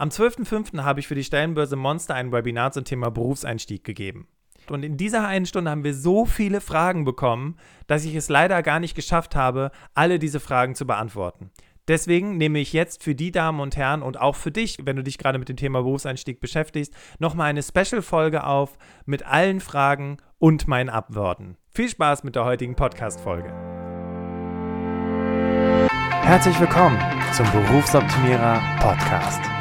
Am 12.05. habe ich für die Stellenbörse Monster ein Webinar zum Thema Berufseinstieg gegeben. Und in dieser einen Stunde haben wir so viele Fragen bekommen, dass ich es leider gar nicht geschafft habe, alle diese Fragen zu beantworten. Deswegen nehme ich jetzt für die Damen und Herren und auch für dich, wenn du dich gerade mit dem Thema Berufseinstieg beschäftigst, nochmal eine Special-Folge auf mit allen Fragen und meinen Abworten. Viel Spaß mit der heutigen Podcast-Folge. Herzlich willkommen zum Berufsoptimierer Podcast.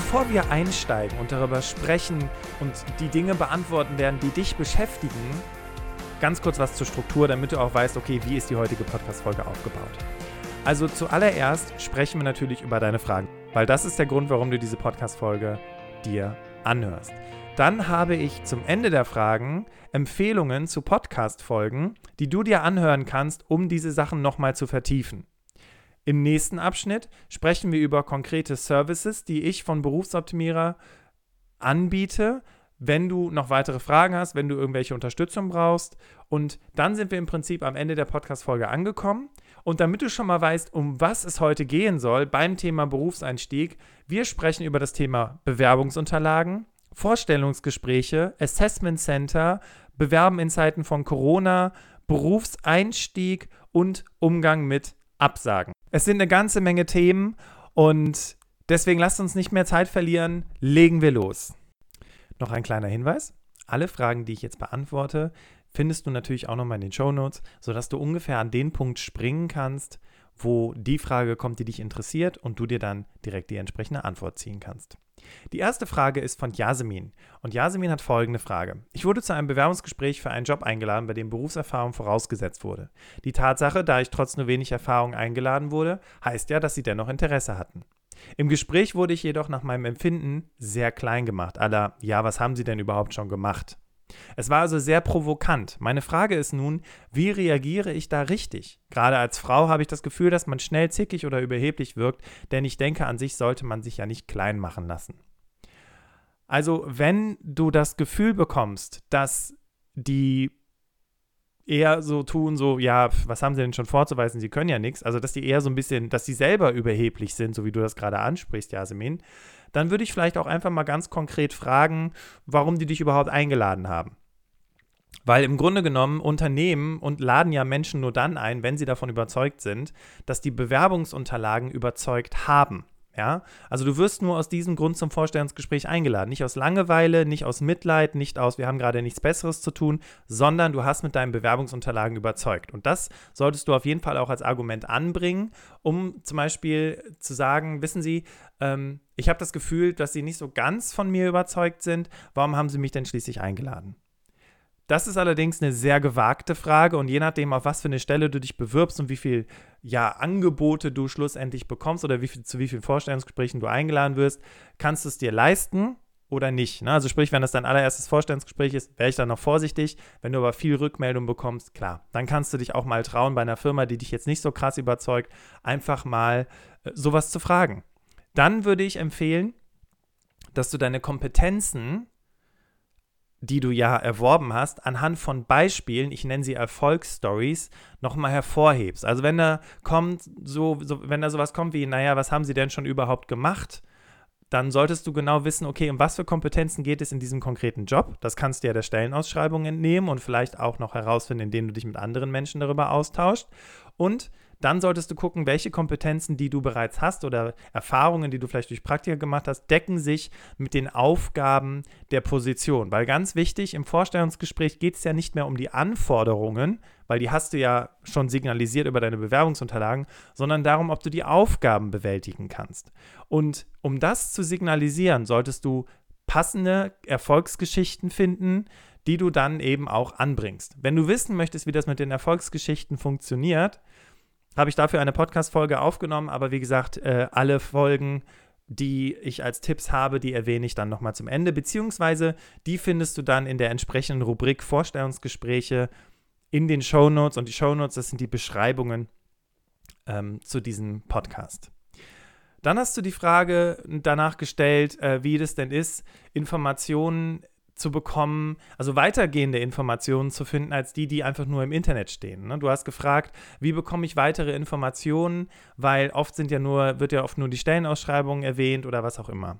Bevor wir einsteigen und darüber sprechen und die Dinge beantworten werden, die dich beschäftigen, ganz kurz was zur Struktur, damit du auch weißt, okay, wie ist die heutige Podcast-Folge aufgebaut. Also zuallererst sprechen wir natürlich über deine Fragen, weil das ist der Grund, warum du diese Podcast-Folge dir anhörst. Dann habe ich zum Ende der Fragen Empfehlungen zu Podcast-Folgen, die du dir anhören kannst, um diese Sachen nochmal zu vertiefen. Im nächsten Abschnitt sprechen wir über konkrete Services, die ich von Berufsoptimierer anbiete, wenn du noch weitere Fragen hast, wenn du irgendwelche Unterstützung brauchst. Und dann sind wir im Prinzip am Ende der Podcast-Folge angekommen. Und damit du schon mal weißt, um was es heute gehen soll beim Thema Berufseinstieg, wir sprechen über das Thema Bewerbungsunterlagen, Vorstellungsgespräche, Assessment Center, Bewerben in Zeiten von Corona, Berufseinstieg und Umgang mit Absagen. Es sind eine ganze Menge Themen und deswegen lasst uns nicht mehr Zeit verlieren. Legen wir los. Noch ein kleiner Hinweis. Alle Fragen, die ich jetzt beantworte, findest du natürlich auch nochmal in den Show Notes, sodass du ungefähr an den Punkt springen kannst, wo die Frage kommt, die dich interessiert und du dir dann direkt die entsprechende Antwort ziehen kannst. Die erste Frage ist von Yasemin. Und Yasemin hat folgende Frage. Ich wurde zu einem Bewerbungsgespräch für einen Job eingeladen, bei dem Berufserfahrung vorausgesetzt wurde. Die Tatsache, da ich trotz nur wenig Erfahrung eingeladen wurde, heißt ja, dass sie dennoch Interesse hatten. Im Gespräch wurde ich jedoch nach meinem Empfinden sehr klein gemacht. Aller, ja, was haben Sie denn überhaupt schon gemacht? Es war also sehr provokant. Meine Frage ist nun, wie reagiere ich da richtig? Gerade als Frau habe ich das Gefühl, dass man schnell zickig oder überheblich wirkt, denn ich denke, an sich sollte man sich ja nicht klein machen lassen. Also, wenn du das Gefühl bekommst, dass die eher so tun, so, ja, was haben sie denn schon vorzuweisen, sie können ja nichts, also dass die eher so ein bisschen, dass sie selber überheblich sind, so wie du das gerade ansprichst, Jasmin, dann würde ich vielleicht auch einfach mal ganz konkret fragen, warum die dich überhaupt eingeladen haben. Weil im Grunde genommen Unternehmen und laden ja Menschen nur dann ein, wenn sie davon überzeugt sind, dass die Bewerbungsunterlagen überzeugt haben. Ja, also du wirst nur aus diesem Grund zum Vorstellungsgespräch eingeladen. Nicht aus Langeweile, nicht aus Mitleid, nicht aus, wir haben gerade nichts Besseres zu tun, sondern du hast mit deinen Bewerbungsunterlagen überzeugt. Und das solltest du auf jeden Fall auch als Argument anbringen, um zum Beispiel zu sagen, wissen Sie, ähm, ich habe das Gefühl, dass Sie nicht so ganz von mir überzeugt sind. Warum haben Sie mich denn schließlich eingeladen? Das ist allerdings eine sehr gewagte Frage und je nachdem, auf was für eine Stelle du dich bewirbst und wie viel ja, Angebote du schlussendlich bekommst oder wie viel, zu wie vielen Vorstellungsgesprächen du eingeladen wirst, kannst du es dir leisten oder nicht. Ne? Also sprich, wenn das dein allererstes Vorstellungsgespräch ist, wäre ich dann noch vorsichtig. Wenn du aber viel Rückmeldung bekommst, klar, dann kannst du dich auch mal trauen, bei einer Firma, die dich jetzt nicht so krass überzeugt, einfach mal äh, sowas zu fragen. Dann würde ich empfehlen, dass du deine Kompetenzen die du ja erworben hast, anhand von Beispielen, ich nenne sie Erfolgsstories, nochmal hervorhebst. Also wenn da kommt, so, so, wenn da sowas kommt wie, naja, was haben sie denn schon überhaupt gemacht? Dann solltest du genau wissen, okay, um was für Kompetenzen geht es in diesem konkreten Job? Das kannst du ja der Stellenausschreibung entnehmen und vielleicht auch noch herausfinden, indem du dich mit anderen Menschen darüber austauscht. Und dann solltest du gucken, welche Kompetenzen, die du bereits hast oder Erfahrungen, die du vielleicht durch Praktika gemacht hast, decken sich mit den Aufgaben der Position. Weil ganz wichtig, im Vorstellungsgespräch geht es ja nicht mehr um die Anforderungen, weil die hast du ja schon signalisiert über deine Bewerbungsunterlagen, sondern darum, ob du die Aufgaben bewältigen kannst. Und um das zu signalisieren, solltest du passende Erfolgsgeschichten finden, die du dann eben auch anbringst. Wenn du wissen möchtest, wie das mit den Erfolgsgeschichten funktioniert, habe ich dafür eine Podcast-Folge aufgenommen, aber wie gesagt, äh, alle Folgen, die ich als Tipps habe, die erwähne ich dann nochmal zum Ende, beziehungsweise die findest du dann in der entsprechenden Rubrik Vorstellungsgespräche in den Shownotes und die Shownotes, das sind die Beschreibungen ähm, zu diesem Podcast. Dann hast du die Frage danach gestellt, äh, wie das denn ist, Informationen zu bekommen, also weitergehende Informationen zu finden, als die, die einfach nur im Internet stehen. Ne? Du hast gefragt, wie bekomme ich weitere Informationen, weil oft sind ja nur, wird ja oft nur die Stellenausschreibung erwähnt oder was auch immer.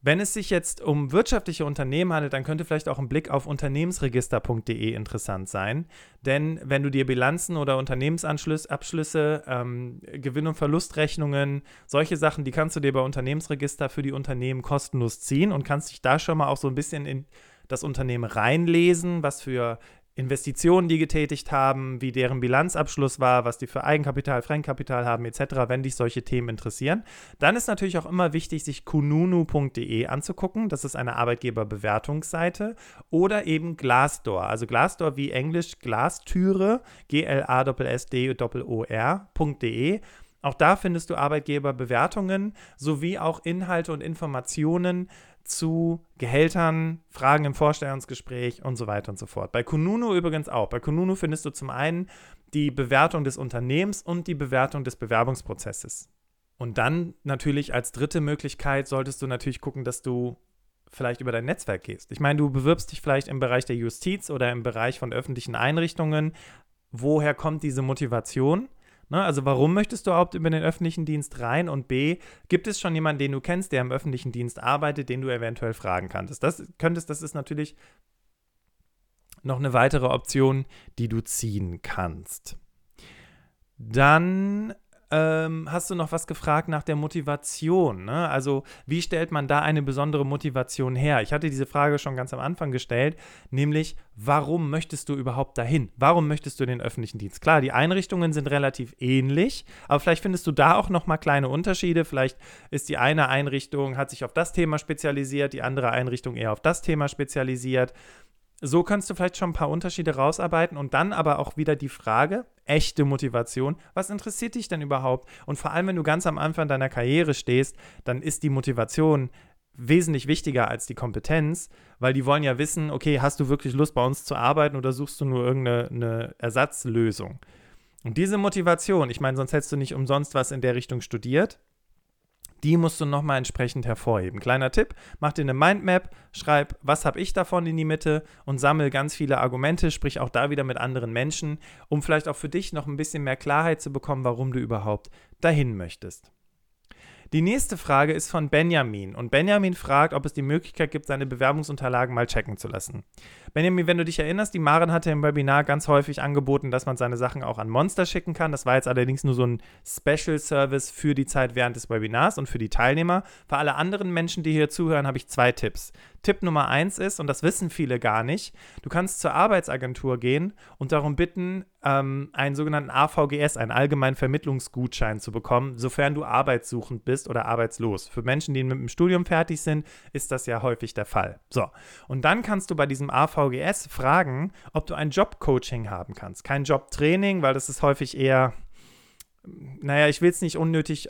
Wenn es sich jetzt um wirtschaftliche Unternehmen handelt, dann könnte vielleicht auch ein Blick auf unternehmensregister.de interessant sein. Denn wenn du dir Bilanzen oder Unternehmensabschlüsse, ähm, Gewinn- und Verlustrechnungen, solche Sachen, die kannst du dir bei Unternehmensregister für die Unternehmen kostenlos ziehen und kannst dich da schon mal auch so ein bisschen in das Unternehmen reinlesen, was für Investitionen die getätigt haben, wie deren Bilanzabschluss war, was die für Eigenkapital, Fremdkapital haben etc., wenn dich solche Themen interessieren. Dann ist natürlich auch immer wichtig, sich kununu.de anzugucken. Das ist eine Arbeitgeberbewertungsseite. Oder eben Glassdoor. Also Glassdoor wie Englisch Glastüre, G-L-A-S-S-D-O-R.de. Auch da findest du Arbeitgeberbewertungen sowie auch Inhalte und Informationen zu Gehältern, Fragen im Vorstellungsgespräch und so weiter und so fort. Bei Kununu übrigens auch. Bei Kununu findest du zum einen die Bewertung des Unternehmens und die Bewertung des Bewerbungsprozesses. Und dann natürlich als dritte Möglichkeit solltest du natürlich gucken, dass du vielleicht über dein Netzwerk gehst. Ich meine, du bewirbst dich vielleicht im Bereich der Justiz oder im Bereich von öffentlichen Einrichtungen. Woher kommt diese Motivation? Ne? Also warum möchtest du überhaupt über den öffentlichen Dienst rein? Und B, gibt es schon jemanden, den du kennst, der im öffentlichen Dienst arbeitet, den du eventuell fragen kannst? Das könntest, das ist natürlich noch eine weitere Option, die du ziehen kannst. Dann ähm, hast du noch was gefragt nach der Motivation. Ne? Also, wie stellt man da eine besondere Motivation her? Ich hatte diese Frage schon ganz am Anfang gestellt, nämlich, warum möchtest du überhaupt dahin? Warum möchtest du den öffentlichen Dienst? Klar, die Einrichtungen sind relativ ähnlich, aber vielleicht findest du da auch noch mal kleine Unterschiede. Vielleicht ist die eine Einrichtung, hat sich auf das Thema spezialisiert, die andere Einrichtung eher auf das Thema spezialisiert. So kannst du vielleicht schon ein paar Unterschiede rausarbeiten und dann aber auch wieder die Frage, echte Motivation, was interessiert dich denn überhaupt? Und vor allem, wenn du ganz am Anfang deiner Karriere stehst, dann ist die Motivation wesentlich wichtiger als die Kompetenz, weil die wollen ja wissen, okay, hast du wirklich Lust bei uns zu arbeiten oder suchst du nur irgendeine Ersatzlösung? Und diese Motivation, ich meine, sonst hättest du nicht umsonst was in der Richtung studiert, die musst du nochmal entsprechend hervorheben. Kleiner Tipp, mach dir eine Mindmap, schreib, was habe ich davon in die Mitte und sammel ganz viele Argumente, sprich auch da wieder mit anderen Menschen, um vielleicht auch für dich noch ein bisschen mehr Klarheit zu bekommen, warum du überhaupt dahin möchtest. Die nächste Frage ist von Benjamin. Und Benjamin fragt, ob es die Möglichkeit gibt, seine Bewerbungsunterlagen mal checken zu lassen. Benjamin, wenn du dich erinnerst, die Maren hatte im Webinar ganz häufig angeboten, dass man seine Sachen auch an Monster schicken kann. Das war jetzt allerdings nur so ein Special Service für die Zeit während des Webinars und für die Teilnehmer. Für alle anderen Menschen, die hier zuhören, habe ich zwei Tipps. Tipp Nummer eins ist, und das wissen viele gar nicht, du kannst zur Arbeitsagentur gehen und darum bitten, ähm, einen sogenannten AVGS, einen allgemeinen Vermittlungsgutschein zu bekommen, sofern du arbeitssuchend bist oder arbeitslos. Für Menschen, die mit dem Studium fertig sind, ist das ja häufig der Fall. So, und dann kannst du bei diesem AVGS fragen, ob du ein Jobcoaching haben kannst. Kein Jobtraining, weil das ist häufig eher, naja, ich will es nicht unnötig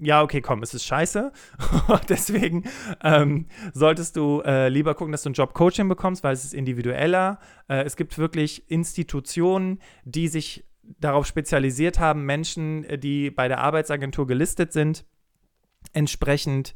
ja, okay, komm, es ist scheiße. Deswegen ähm, solltest du äh, lieber gucken, dass du ein Job-Coaching bekommst, weil es ist individueller. Äh, es gibt wirklich Institutionen, die sich darauf spezialisiert haben, Menschen, äh, die bei der Arbeitsagentur gelistet sind, entsprechend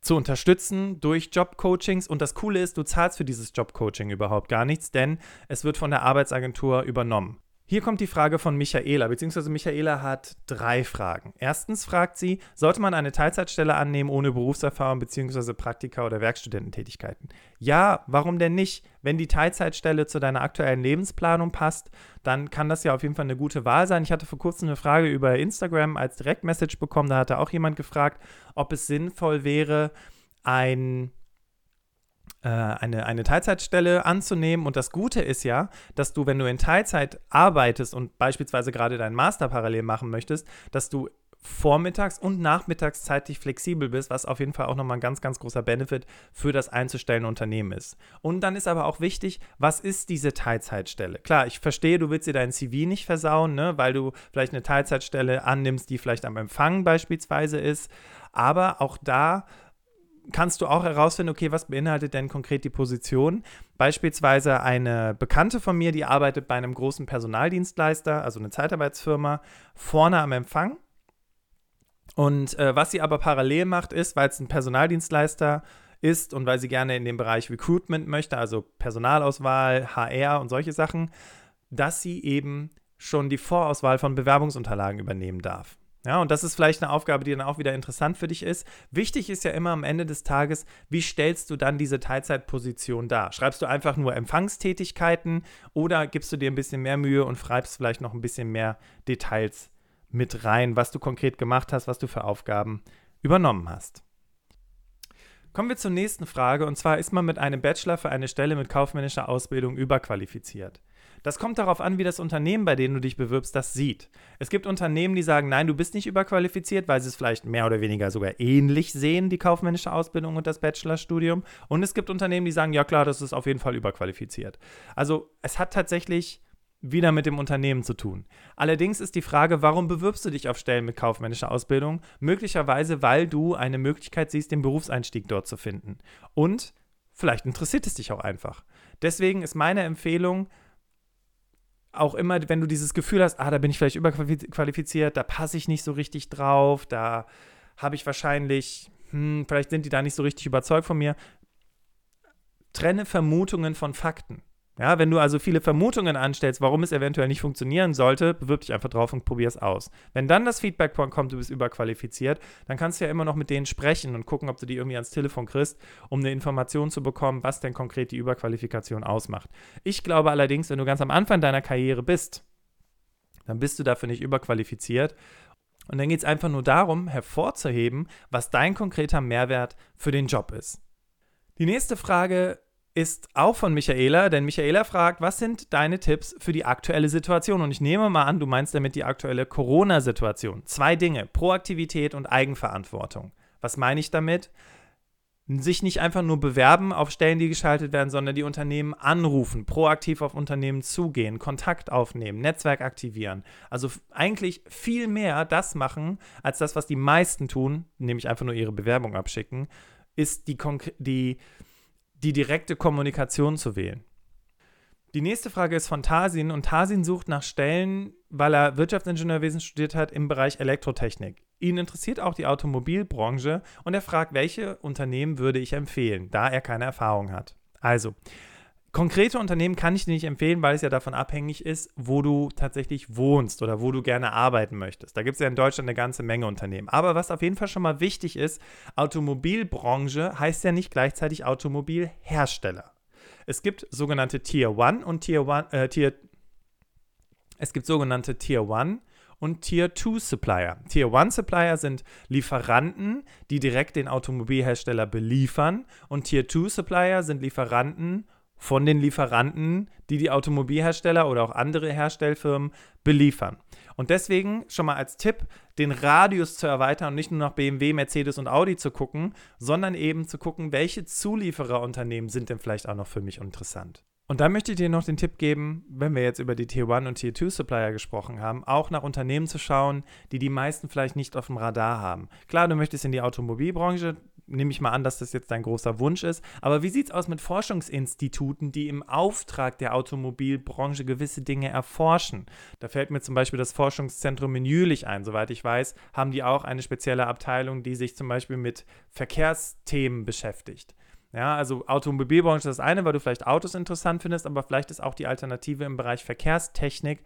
zu unterstützen durch Jobcoachings. Und das Coole ist, du zahlst für dieses Jobcoaching überhaupt gar nichts, denn es wird von der Arbeitsagentur übernommen. Hier kommt die Frage von Michaela, beziehungsweise Michaela hat drei Fragen. Erstens fragt sie, sollte man eine Teilzeitstelle annehmen ohne Berufserfahrung beziehungsweise Praktika oder Werkstudententätigkeiten? Ja, warum denn nicht? Wenn die Teilzeitstelle zu deiner aktuellen Lebensplanung passt, dann kann das ja auf jeden Fall eine gute Wahl sein. Ich hatte vor kurzem eine Frage über Instagram als Direktmessage bekommen, da hatte auch jemand gefragt, ob es sinnvoll wäre, ein eine, eine Teilzeitstelle anzunehmen. Und das Gute ist ja, dass du, wenn du in Teilzeit arbeitest und beispielsweise gerade deinen Master parallel machen möchtest, dass du vormittags und nachmittags zeitlich flexibel bist, was auf jeden Fall auch nochmal ein ganz, ganz großer Benefit für das einzustellende Unternehmen ist. Und dann ist aber auch wichtig, was ist diese Teilzeitstelle? Klar, ich verstehe, du willst dir dein CV nicht versauen, ne, weil du vielleicht eine Teilzeitstelle annimmst, die vielleicht am Empfang beispielsweise ist. Aber auch da kannst du auch herausfinden, okay, was beinhaltet denn konkret die Position? Beispielsweise eine Bekannte von mir, die arbeitet bei einem großen Personaldienstleister, also eine Zeitarbeitsfirma, vorne am Empfang und äh, was sie aber parallel macht, ist, weil es ein Personaldienstleister ist und weil sie gerne in den Bereich Recruitment möchte, also Personalauswahl, HR und solche Sachen, dass sie eben schon die Vorauswahl von Bewerbungsunterlagen übernehmen darf. Ja, und das ist vielleicht eine Aufgabe, die dann auch wieder interessant für dich ist. Wichtig ist ja immer am Ende des Tages, wie stellst du dann diese Teilzeitposition dar? Schreibst du einfach nur Empfangstätigkeiten oder gibst du dir ein bisschen mehr Mühe und schreibst vielleicht noch ein bisschen mehr Details mit rein, was du konkret gemacht hast, was du für Aufgaben übernommen hast. Kommen wir zur nächsten Frage und zwar ist man mit einem Bachelor für eine Stelle mit kaufmännischer Ausbildung überqualifiziert. Das kommt darauf an, wie das Unternehmen, bei dem du dich bewirbst, das sieht. Es gibt Unternehmen, die sagen, nein, du bist nicht überqualifiziert, weil sie es vielleicht mehr oder weniger sogar ähnlich sehen, die kaufmännische Ausbildung und das Bachelorstudium. Und es gibt Unternehmen, die sagen, ja klar, das ist auf jeden Fall überqualifiziert. Also es hat tatsächlich wieder mit dem Unternehmen zu tun. Allerdings ist die Frage, warum bewirbst du dich auf Stellen mit kaufmännischer Ausbildung? Möglicherweise, weil du eine Möglichkeit siehst, den Berufseinstieg dort zu finden. Und vielleicht interessiert es dich auch einfach. Deswegen ist meine Empfehlung, auch immer, wenn du dieses Gefühl hast, ah, da bin ich vielleicht überqualifiziert, da passe ich nicht so richtig drauf, da habe ich wahrscheinlich, hm, vielleicht sind die da nicht so richtig überzeugt von mir, trenne Vermutungen von Fakten. Ja, wenn du also viele Vermutungen anstellst, warum es eventuell nicht funktionieren sollte, bewirb dich einfach drauf und probier es aus. Wenn dann das Feedback kommt, du bist überqualifiziert, dann kannst du ja immer noch mit denen sprechen und gucken, ob du die irgendwie ans Telefon kriegst, um eine Information zu bekommen, was denn konkret die Überqualifikation ausmacht. Ich glaube allerdings, wenn du ganz am Anfang deiner Karriere bist, dann bist du dafür nicht überqualifiziert. Und dann geht es einfach nur darum, hervorzuheben, was dein konkreter Mehrwert für den Job ist. Die nächste Frage ist auch von Michaela, denn Michaela fragt, was sind deine Tipps für die aktuelle Situation? Und ich nehme mal an, du meinst damit die aktuelle Corona-Situation. Zwei Dinge, Proaktivität und Eigenverantwortung. Was meine ich damit? Sich nicht einfach nur bewerben auf Stellen, die geschaltet werden, sondern die Unternehmen anrufen, proaktiv auf Unternehmen zugehen, Kontakt aufnehmen, Netzwerk aktivieren. Also eigentlich viel mehr das machen, als das, was die meisten tun, nämlich einfach nur ihre Bewerbung abschicken, ist die, die die direkte Kommunikation zu wählen. Die nächste Frage ist von Tarsin und Tarsin sucht nach Stellen, weil er Wirtschaftsingenieurwesen studiert hat im Bereich Elektrotechnik. Ihn interessiert auch die Automobilbranche und er fragt, welche Unternehmen würde ich empfehlen, da er keine Erfahrung hat. Also, Konkrete Unternehmen kann ich dir nicht empfehlen, weil es ja davon abhängig ist, wo du tatsächlich wohnst oder wo du gerne arbeiten möchtest. Da gibt es ja in Deutschland eine ganze Menge Unternehmen. Aber was auf jeden Fall schon mal wichtig ist, Automobilbranche heißt ja nicht gleichzeitig Automobilhersteller. Es gibt sogenannte Tier 1 und Tier 1, äh, Tier, es gibt sogenannte Tier 1 und Tier 2 Supplier. Tier 1 Supplier sind Lieferanten, die direkt den Automobilhersteller beliefern und Tier 2 Supplier sind Lieferanten von den Lieferanten, die die Automobilhersteller oder auch andere Herstellfirmen beliefern. Und deswegen schon mal als Tipp, den Radius zu erweitern und nicht nur nach BMW, Mercedes und Audi zu gucken, sondern eben zu gucken, welche Zuliefererunternehmen sind denn vielleicht auch noch für mich interessant. Und da möchte ich dir noch den Tipp geben, wenn wir jetzt über die Tier 1 und Tier 2 Supplier gesprochen haben, auch nach Unternehmen zu schauen, die die meisten vielleicht nicht auf dem Radar haben. Klar, du möchtest in die Automobilbranche, nehme ich mal an, dass das jetzt dein großer Wunsch ist. Aber wie sieht es aus mit Forschungsinstituten, die im Auftrag der Automobilbranche gewisse Dinge erforschen? Da fällt mir zum Beispiel das Forschungszentrum in Jülich ein. Soweit ich weiß, haben die auch eine spezielle Abteilung, die sich zum Beispiel mit Verkehrsthemen beschäftigt. Ja, also Automobilbranche ist das eine, weil du vielleicht Autos interessant findest, aber vielleicht ist auch die Alternative im Bereich Verkehrstechnik,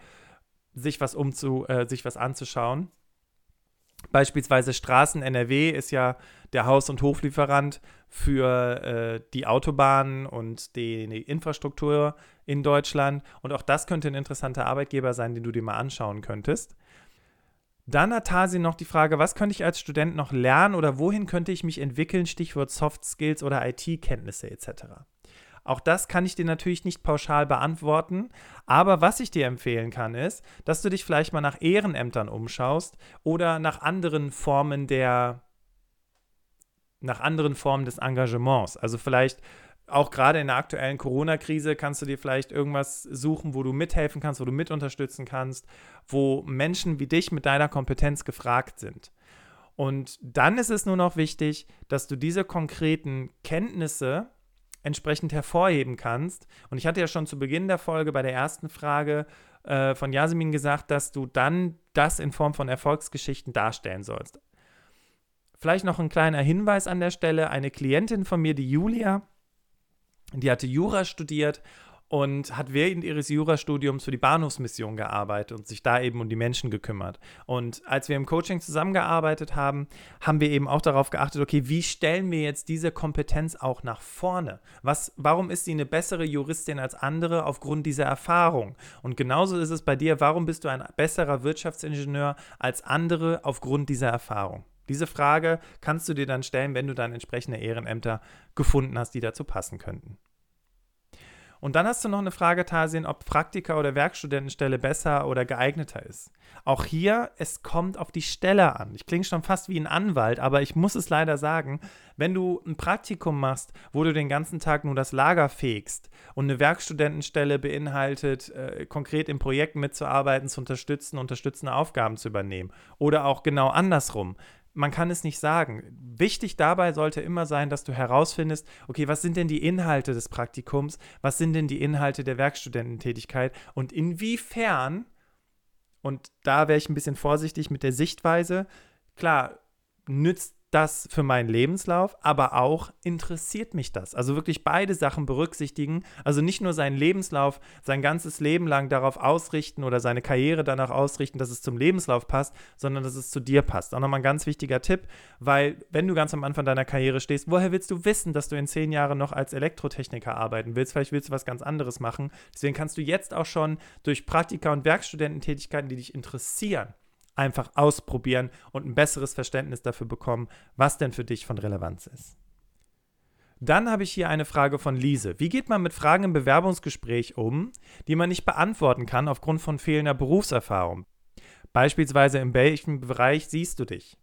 sich was umzu, äh, sich was anzuschauen. Beispielsweise Straßen NRW ist ja der Haus- und Hoflieferant für äh, die Autobahnen und die, die, Infrastruktur in Deutschland. Und auch das könnte ein interessanter Arbeitgeber sein, den du dir mal anschauen könntest. Dann hat Tasi noch die Frage, was könnte ich als Student noch lernen oder wohin könnte ich mich entwickeln, Stichwort Soft Skills oder IT-Kenntnisse etc. Auch das kann ich dir natürlich nicht pauschal beantworten. Aber was ich dir empfehlen kann, ist, dass du dich vielleicht mal nach Ehrenämtern umschaust oder nach anderen Formen der, nach anderen Formen des Engagements. Also vielleicht auch gerade in der aktuellen Corona-Krise kannst du dir vielleicht irgendwas suchen, wo du mithelfen kannst, wo du mit unterstützen kannst, wo Menschen wie dich mit deiner Kompetenz gefragt sind. Und dann ist es nur noch wichtig, dass du diese konkreten Kenntnisse entsprechend hervorheben kannst. Und ich hatte ja schon zu Beginn der Folge bei der ersten Frage äh, von Jasmin gesagt, dass du dann das in Form von Erfolgsgeschichten darstellen sollst. Vielleicht noch ein kleiner Hinweis an der Stelle. Eine Klientin von mir, die Julia, die hatte Jura studiert und hat während ihres Jurastudiums für die Bahnhofsmission gearbeitet und sich da eben um die Menschen gekümmert. Und als wir im Coaching zusammengearbeitet haben, haben wir eben auch darauf geachtet, okay, wie stellen wir jetzt diese Kompetenz auch nach vorne? Was, warum ist sie eine bessere Juristin als andere aufgrund dieser Erfahrung? Und genauso ist es bei dir, warum bist du ein besserer Wirtschaftsingenieur als andere aufgrund dieser Erfahrung? Diese Frage kannst du dir dann stellen, wenn du dann entsprechende Ehrenämter gefunden hast, die dazu passen könnten. Und dann hast du noch eine Frage, Tarsien, ob Praktika- oder Werkstudentenstelle besser oder geeigneter ist. Auch hier, es kommt auf die Stelle an. Ich klinge schon fast wie ein Anwalt, aber ich muss es leider sagen, wenn du ein Praktikum machst, wo du den ganzen Tag nur das Lager fegst und eine Werkstudentenstelle beinhaltet, äh, konkret in Projekten mitzuarbeiten, zu unterstützen, unterstützende Aufgaben zu übernehmen oder auch genau andersrum, man kann es nicht sagen. Wichtig dabei sollte immer sein, dass du herausfindest, okay, was sind denn die Inhalte des Praktikums, was sind denn die Inhalte der Werkstudententätigkeit und inwiefern, und da wäre ich ein bisschen vorsichtig mit der Sichtweise, klar, nützt das für meinen Lebenslauf, aber auch interessiert mich das. Also wirklich beide Sachen berücksichtigen. Also nicht nur seinen Lebenslauf sein ganzes Leben lang darauf ausrichten oder seine Karriere danach ausrichten, dass es zum Lebenslauf passt, sondern dass es zu dir passt. Auch nochmal ein ganz wichtiger Tipp, weil wenn du ganz am Anfang deiner Karriere stehst, woher willst du wissen, dass du in zehn Jahren noch als Elektrotechniker arbeiten willst? Vielleicht willst du was ganz anderes machen. Deswegen kannst du jetzt auch schon durch Praktika und Werkstudententätigkeiten, die dich interessieren, einfach ausprobieren und ein besseres Verständnis dafür bekommen, was denn für dich von Relevanz ist. Dann habe ich hier eine Frage von Lise. Wie geht man mit Fragen im Bewerbungsgespräch um, die man nicht beantworten kann aufgrund von fehlender Berufserfahrung? Beispielsweise in welchem Bereich siehst du dich?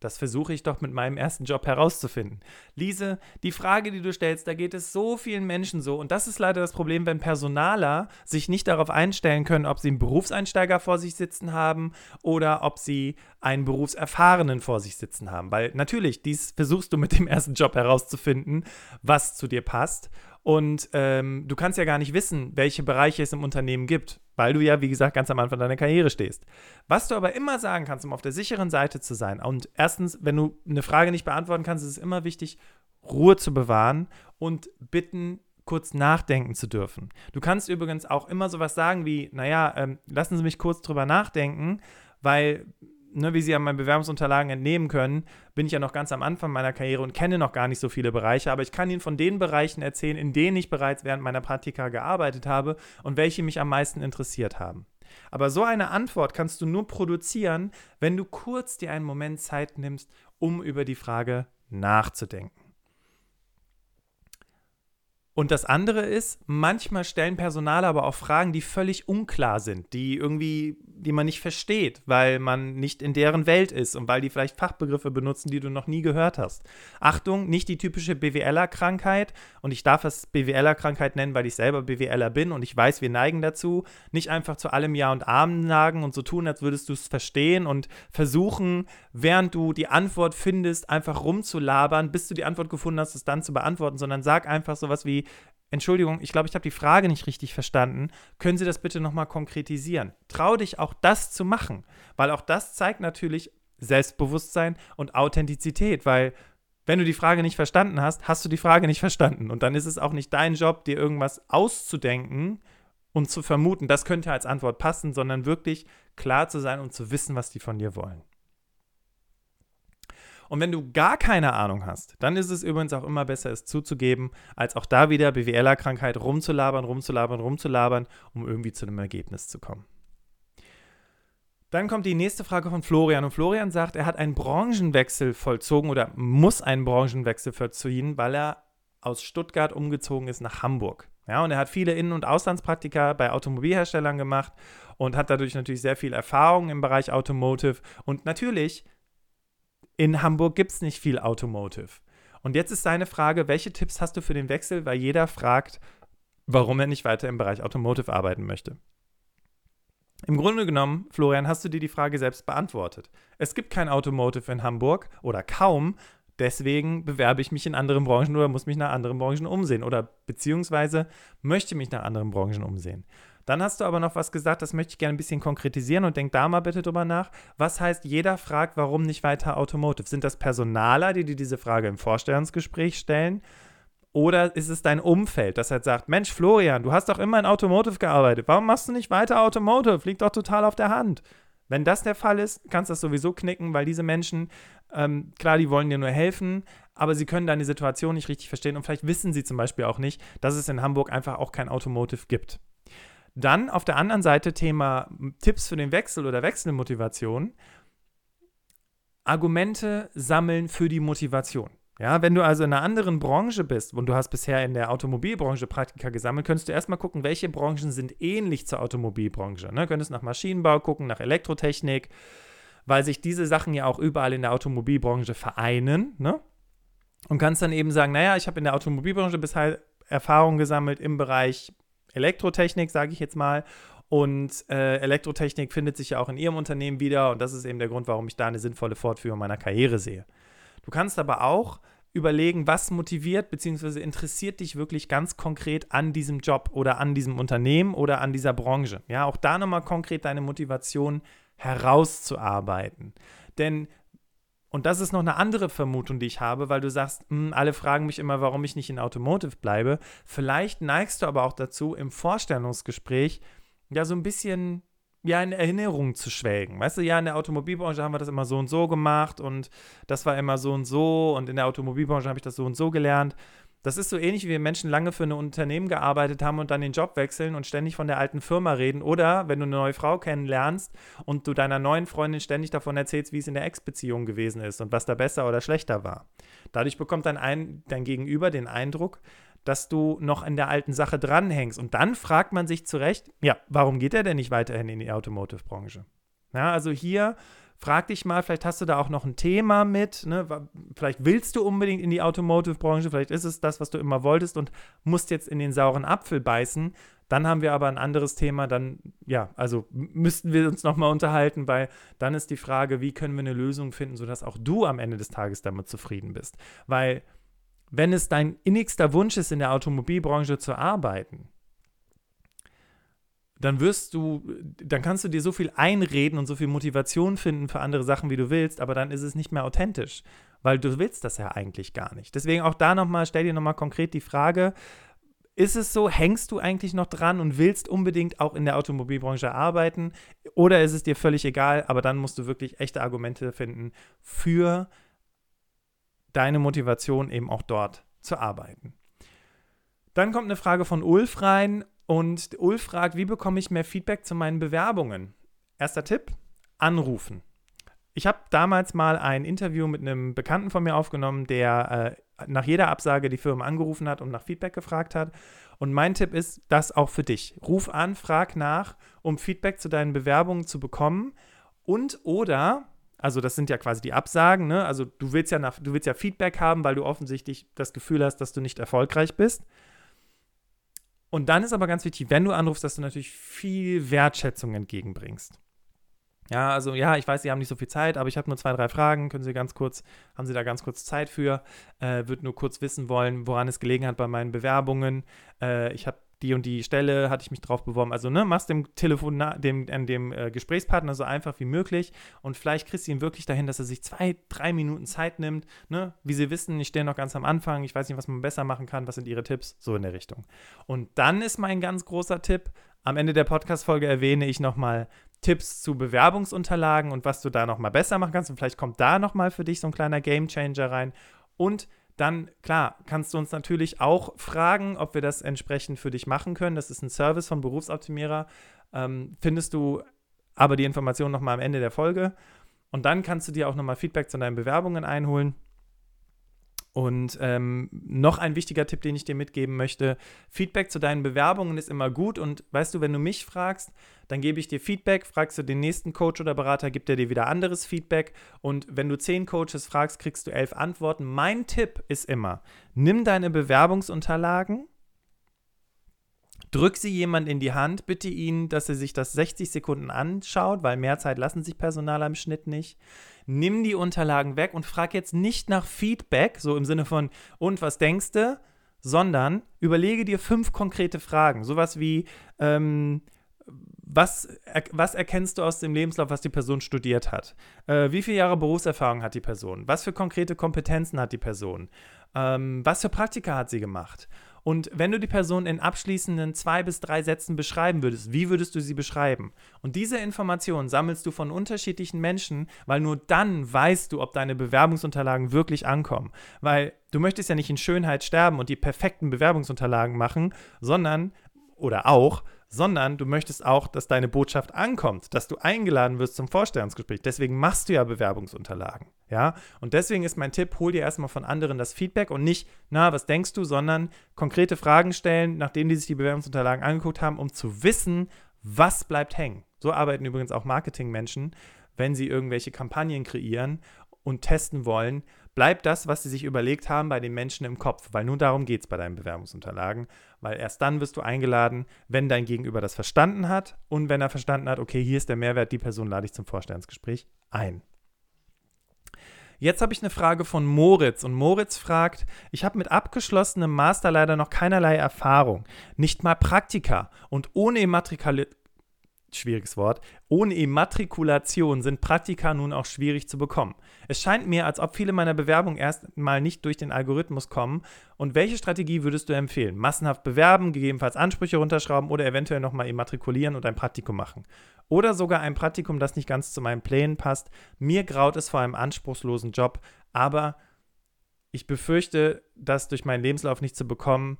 Das versuche ich doch mit meinem ersten Job herauszufinden. Lise, die Frage, die du stellst, da geht es so vielen Menschen so. Und das ist leider das Problem, wenn Personaler sich nicht darauf einstellen können, ob sie einen Berufseinsteiger vor sich sitzen haben oder ob sie einen Berufserfahrenen vor sich sitzen haben. Weil natürlich, dies versuchst du mit dem ersten Job herauszufinden, was zu dir passt. Und ähm, du kannst ja gar nicht wissen, welche Bereiche es im Unternehmen gibt, weil du ja, wie gesagt, ganz am Anfang deiner Karriere stehst. Was du aber immer sagen kannst, um auf der sicheren Seite zu sein, und erstens, wenn du eine Frage nicht beantworten kannst, ist es immer wichtig, Ruhe zu bewahren und bitten, kurz nachdenken zu dürfen. Du kannst übrigens auch immer sowas sagen wie, naja, ähm, lassen Sie mich kurz drüber nachdenken, weil ne, wie Sie an meinen Bewerbungsunterlagen entnehmen können, bin ich ja noch ganz am Anfang meiner Karriere und kenne noch gar nicht so viele Bereiche, aber ich kann Ihnen von den Bereichen erzählen, in denen ich bereits während meiner Praktika gearbeitet habe und welche mich am meisten interessiert haben. Aber so eine Antwort kannst du nur produzieren, wenn du kurz dir einen Moment Zeit nimmst, um über die Frage nachzudenken. Und das andere ist, manchmal stellen Personale aber auch Fragen, die völlig unklar sind, die irgendwie, die man nicht versteht, weil man nicht in deren Welt ist und weil die vielleicht Fachbegriffe benutzen, die du noch nie gehört hast. Achtung, nicht die typische BWLer-Krankheit und ich darf es BWLer-Krankheit nennen, weil ich selber BWLer bin und ich weiß, wir neigen dazu, nicht einfach zu allem Ja und Amen nagen und so tun, als würdest du es verstehen und versuchen, während du die Antwort findest, einfach rumzulabern, bis du die Antwort gefunden hast, es dann zu beantworten, sondern sag einfach sowas wie, Entschuldigung, ich glaube, ich habe die Frage nicht richtig verstanden. Können Sie das bitte nochmal konkretisieren? Trau dich auch das zu machen, weil auch das zeigt natürlich Selbstbewusstsein und Authentizität, weil wenn du die Frage nicht verstanden hast, hast du die Frage nicht verstanden. Und dann ist es auch nicht dein Job, dir irgendwas auszudenken und zu vermuten, das könnte als Antwort passen, sondern wirklich klar zu sein und zu wissen, was die von dir wollen. Und wenn du gar keine Ahnung hast, dann ist es übrigens auch immer besser, es zuzugeben, als auch da wieder BWLer-Krankheit rumzulabern, rumzulabern, rumzulabern, um irgendwie zu einem Ergebnis zu kommen. Dann kommt die nächste Frage von Florian. Und Florian sagt, er hat einen Branchenwechsel vollzogen oder muss einen Branchenwechsel vollziehen, weil er aus Stuttgart umgezogen ist nach Hamburg. Ja, und er hat viele Innen- und Auslandspraktika bei Automobilherstellern gemacht und hat dadurch natürlich sehr viel Erfahrung im Bereich Automotive. Und natürlich, in Hamburg gibt es nicht viel Automotive. Und jetzt ist seine Frage, welche Tipps hast du für den Wechsel? Weil jeder fragt, warum er nicht weiter im Bereich Automotive arbeiten möchte. Im Grunde genommen, Florian, hast du dir die Frage selbst beantwortet. Es gibt kein Automotive in Hamburg oder kaum, deswegen bewerbe ich mich in anderen Branchen oder muss mich nach anderen Branchen umsehen oder beziehungsweise möchte mich nach anderen Branchen umsehen. Dann hast du aber noch was gesagt, das möchte ich gerne ein bisschen konkretisieren und denk da mal bitte drüber nach. Was heißt, jeder fragt, warum nicht weiter Automotive? Sind das Personaler, die dir diese Frage im Vorstellungsgespräch stellen? Oder ist es dein Umfeld, das halt sagt, Mensch, Florian, du hast doch immer in Automotive gearbeitet. Warum machst du nicht weiter Automotive? Liegt doch total auf der Hand. Wenn das der Fall ist, kannst du das sowieso knicken, weil diese Menschen, ähm, klar, die wollen dir nur helfen, aber sie können deine Situation nicht richtig verstehen und vielleicht wissen sie zum Beispiel auch nicht, dass es in Hamburg einfach auch kein Automotive gibt. Dann auf der anderen Seite Thema Tipps für den Wechsel oder Wechselmotivation. Argumente sammeln für die Motivation. Ja, wenn du also in einer anderen Branche bist und du hast bisher in der Automobilbranche Praktika gesammelt, könntest du erstmal gucken, welche Branchen sind ähnlich zur Automobilbranche. Ne? Könntest nach Maschinenbau gucken, nach Elektrotechnik, weil sich diese Sachen ja auch überall in der Automobilbranche vereinen. Ne? Und kannst dann eben sagen, naja, ich habe in der Automobilbranche bisher Erfahrung gesammelt im Bereich Elektrotechnik, sage ich jetzt mal. Und äh, Elektrotechnik findet sich ja auch in Ihrem Unternehmen wieder. Und das ist eben der Grund, warum ich da eine sinnvolle Fortführung meiner Karriere sehe. Du kannst aber auch überlegen, was motiviert bzw. interessiert dich wirklich ganz konkret an diesem Job oder an diesem Unternehmen oder an dieser Branche. Ja, auch da nochmal konkret deine Motivation herauszuarbeiten. Denn, und das ist noch eine andere Vermutung, die ich habe, weil du sagst, mh, hm, alle fragen mich immer, warum ich nicht in Automotive bleibe. Vielleicht neigst du aber auch dazu, im Vorstellungsgespräch ja so ein bisschen ja, in Erinnerungen zu schwelgen. Weißt du, ja, in der Automobilbranche haben wir das immer so und so gemacht und das war immer so und so und in der Automobilbranche habe ich das so und so gelernt. Das ist so ähnlich, wie wir Menschen lange für ein Unternehmen gearbeitet haben und dann den Job wechseln und ständig von der alten Firma reden. Oder wenn du eine neue Frau kennenlernst und du deiner neuen Freundin ständig davon erzählst, wie es in der Ex-Beziehung gewesen ist und was da besser oder schlechter war. Dadurch bekommt dein, ein, dein Gegenüber den Eindruck, dass du noch in der alten Sache dranhängst. Und dann fragt man sich zurecht, ja, warum geht er denn nicht weiterhin in die Automotive-Branche? Also hier frag dich mal, vielleicht hast du da auch noch ein Thema mit, ne? vielleicht willst du unbedingt in die Automotive-Branche, vielleicht ist es das, was du immer wolltest und musst jetzt in den sauren Apfel beißen. Dann haben wir aber ein anderes Thema, dann, ja, also müssten wir uns nochmal unterhalten, weil dann ist die Frage, wie können wir eine Lösung finden, sodass auch du am Ende des Tages damit zufrieden bist. Weil wenn es dein innigster Wunsch ist, in der Automobilbranche zu arbeiten, dann wirst du, dann kannst du dir so viel einreden und so viel Motivation finden für andere Sachen, wie du willst, aber dann ist es nicht mehr authentisch, weil du willst das ja eigentlich gar nicht. Deswegen auch da nochmal, stell dir nochmal konkret die Frage, ist es so, hängst du eigentlich noch dran und willst unbedingt auch in der Automobilbranche arbeiten oder ist es dir völlig egal, aber dann musst du wirklich echte Argumente finden für deine Motivation eben auch dort zu arbeiten. Dann kommt eine Frage von Ulf rein und Ulf fragt, wie bekomme ich mehr Feedback zu meinen Bewerbungen? Erster Tipp, anrufen. Ich habe damals mal ein Interview mit einem Bekannten von mir aufgenommen, der äh, nach jeder Absage die Firma angerufen hat und nach Feedback gefragt hat. Und mein Tipp ist das auch für dich. Ruf an, frag nach, um Feedback zu deinen Bewerbungen zu bekommen. Und oder also das sind ja quasi die Absagen, ne? Also du willst ja nach, du willst ja Feedback haben, weil du offensichtlich das Gefühl hast, dass du nicht erfolgreich bist. Und dann ist aber ganz wichtig, wenn du anrufst, dass du natürlich viel Wertschätzung entgegenbringst. Ja, also ja, ich weiß, Sie haben nicht so viel Zeit, aber ich habe nur zwei, drei Fragen. Können Sie ganz kurz, haben Sie da ganz kurz Zeit für? Äh, Würde nur kurz wissen wollen, woran es gelegen hat bei meinen Bewerbungen. Äh, ich habe die und die Stelle hatte ich mich drauf beworben. Also, ne, machst dem Telefon, dem, dem äh, Gesprächspartner so einfach wie möglich und vielleicht kriegst du ihn wirklich dahin, dass er sich zwei, drei Minuten Zeit nimmt. Ne? Wie Sie wissen, ich stehe noch ganz am Anfang, ich weiß nicht, was man besser machen kann, was sind Ihre Tipps? So in der Richtung. Und dann ist mein ganz großer Tipp, am Ende der Podcast-Folge erwähne ich nochmal Tipps zu Bewerbungsunterlagen und was du da nochmal besser machen kannst. Und vielleicht kommt da nochmal für dich so ein kleiner Game Changer rein. Und dann, klar, kannst du uns natürlich auch fragen, ob wir das entsprechend für dich machen können. Das ist ein Service von Berufsoptimierer. Ähm, findest du aber die Informationen nochmal am Ende der Folge. Und dann kannst du dir auch nochmal Feedback zu deinen Bewerbungen einholen. Und ähm, noch ein wichtiger Tipp, den ich dir mitgeben möchte: Feedback zu deinen Bewerbungen ist immer gut. Und weißt du, wenn du mich fragst, dann gebe ich dir Feedback. Fragst du den nächsten Coach oder Berater, gibt er dir wieder anderes Feedback. Und wenn du zehn Coaches fragst, kriegst du elf Antworten. Mein Tipp ist immer: Nimm deine Bewerbungsunterlagen Drück sie jemand in die Hand, bitte ihn, dass er sich das 60 Sekunden anschaut, weil mehr Zeit lassen sich Personaler im Schnitt nicht. Nimm die Unterlagen weg und frag jetzt nicht nach Feedback, so im Sinne von, und was denkst du? Sondern überlege dir fünf konkrete Fragen. Sowas wie, ähm, was, was, erkennst du aus dem Lebenslauf, was die Person studiert hat? Äh, wie viele Jahre Berufserfahrung hat die Person? Was für konkrete Kompetenzen hat die Person? Ähm, was für Praktika hat sie gemacht? Und wenn du die Person in abschließenden zwei bis drei Sätzen beschreiben würdest, wie würdest du sie beschreiben? Und diese Informationen sammelst du von unterschiedlichen Menschen, weil nur dann weißt du, ob deine Bewerbungsunterlagen wirklich ankommen. Weil du möchtest ja nicht in Schönheit sterben und die perfekten Bewerbungsunterlagen machen, sondern, oder auch, sondern du möchtest auch, dass deine Botschaft ankommt, dass du eingeladen wirst zum Vorstellungsgespräch. Deswegen machst du ja Bewerbungsunterlagen, ja? Und deswegen ist mein Tipp, hol dir erstmal von anderen das Feedback und nicht, na, was denkst du, sondern konkrete Fragen stellen, nachdem die sich die Bewerbungsunterlagen angeguckt haben, um zu wissen, was bleibt hängen. So arbeiten übrigens auch Marketingmenschen, wenn sie irgendwelche Kampagnen kreieren und testen wollen, bleibt das, was sie sich überlegt haben, bei den Menschen im Kopf, weil nur darum geht es bei deinen Bewerbungsunterlagen, weil erst dann wirst du eingeladen, wenn dein Gegenüber das verstanden hat und wenn er verstanden hat, okay, hier ist der Mehrwert, die Person lade ich zum Vorstellungsgespräch ein. Jetzt habe ich eine Frage von Moritz. Und Moritz fragt, ich habe mit abgeschlossenem Master leider noch keinerlei Erfahrung, nicht mal Praktika. Und ohne Immatrikal schwieriges Wort, ohne Immatrikulation sind Praktika nun auch schwierig zu bekommen. Es scheint mir, als ob viele meiner Bewerbungen erst mal nicht durch den Algorithmus kommen. Und welche Strategie würdest du empfehlen? Massenhaft bewerben, gegebenenfalls Ansprüche runterschrauben oder eventuell nochmal immatrikulieren und ein Praktikum machen? Oder sogar ein Praktikum, das nicht ganz zu meinen Plänen passt. Mir graut es vor einem anspruchslosen Job, aber ich befürchte, das durch meinen Lebenslauf nicht zu bekommen,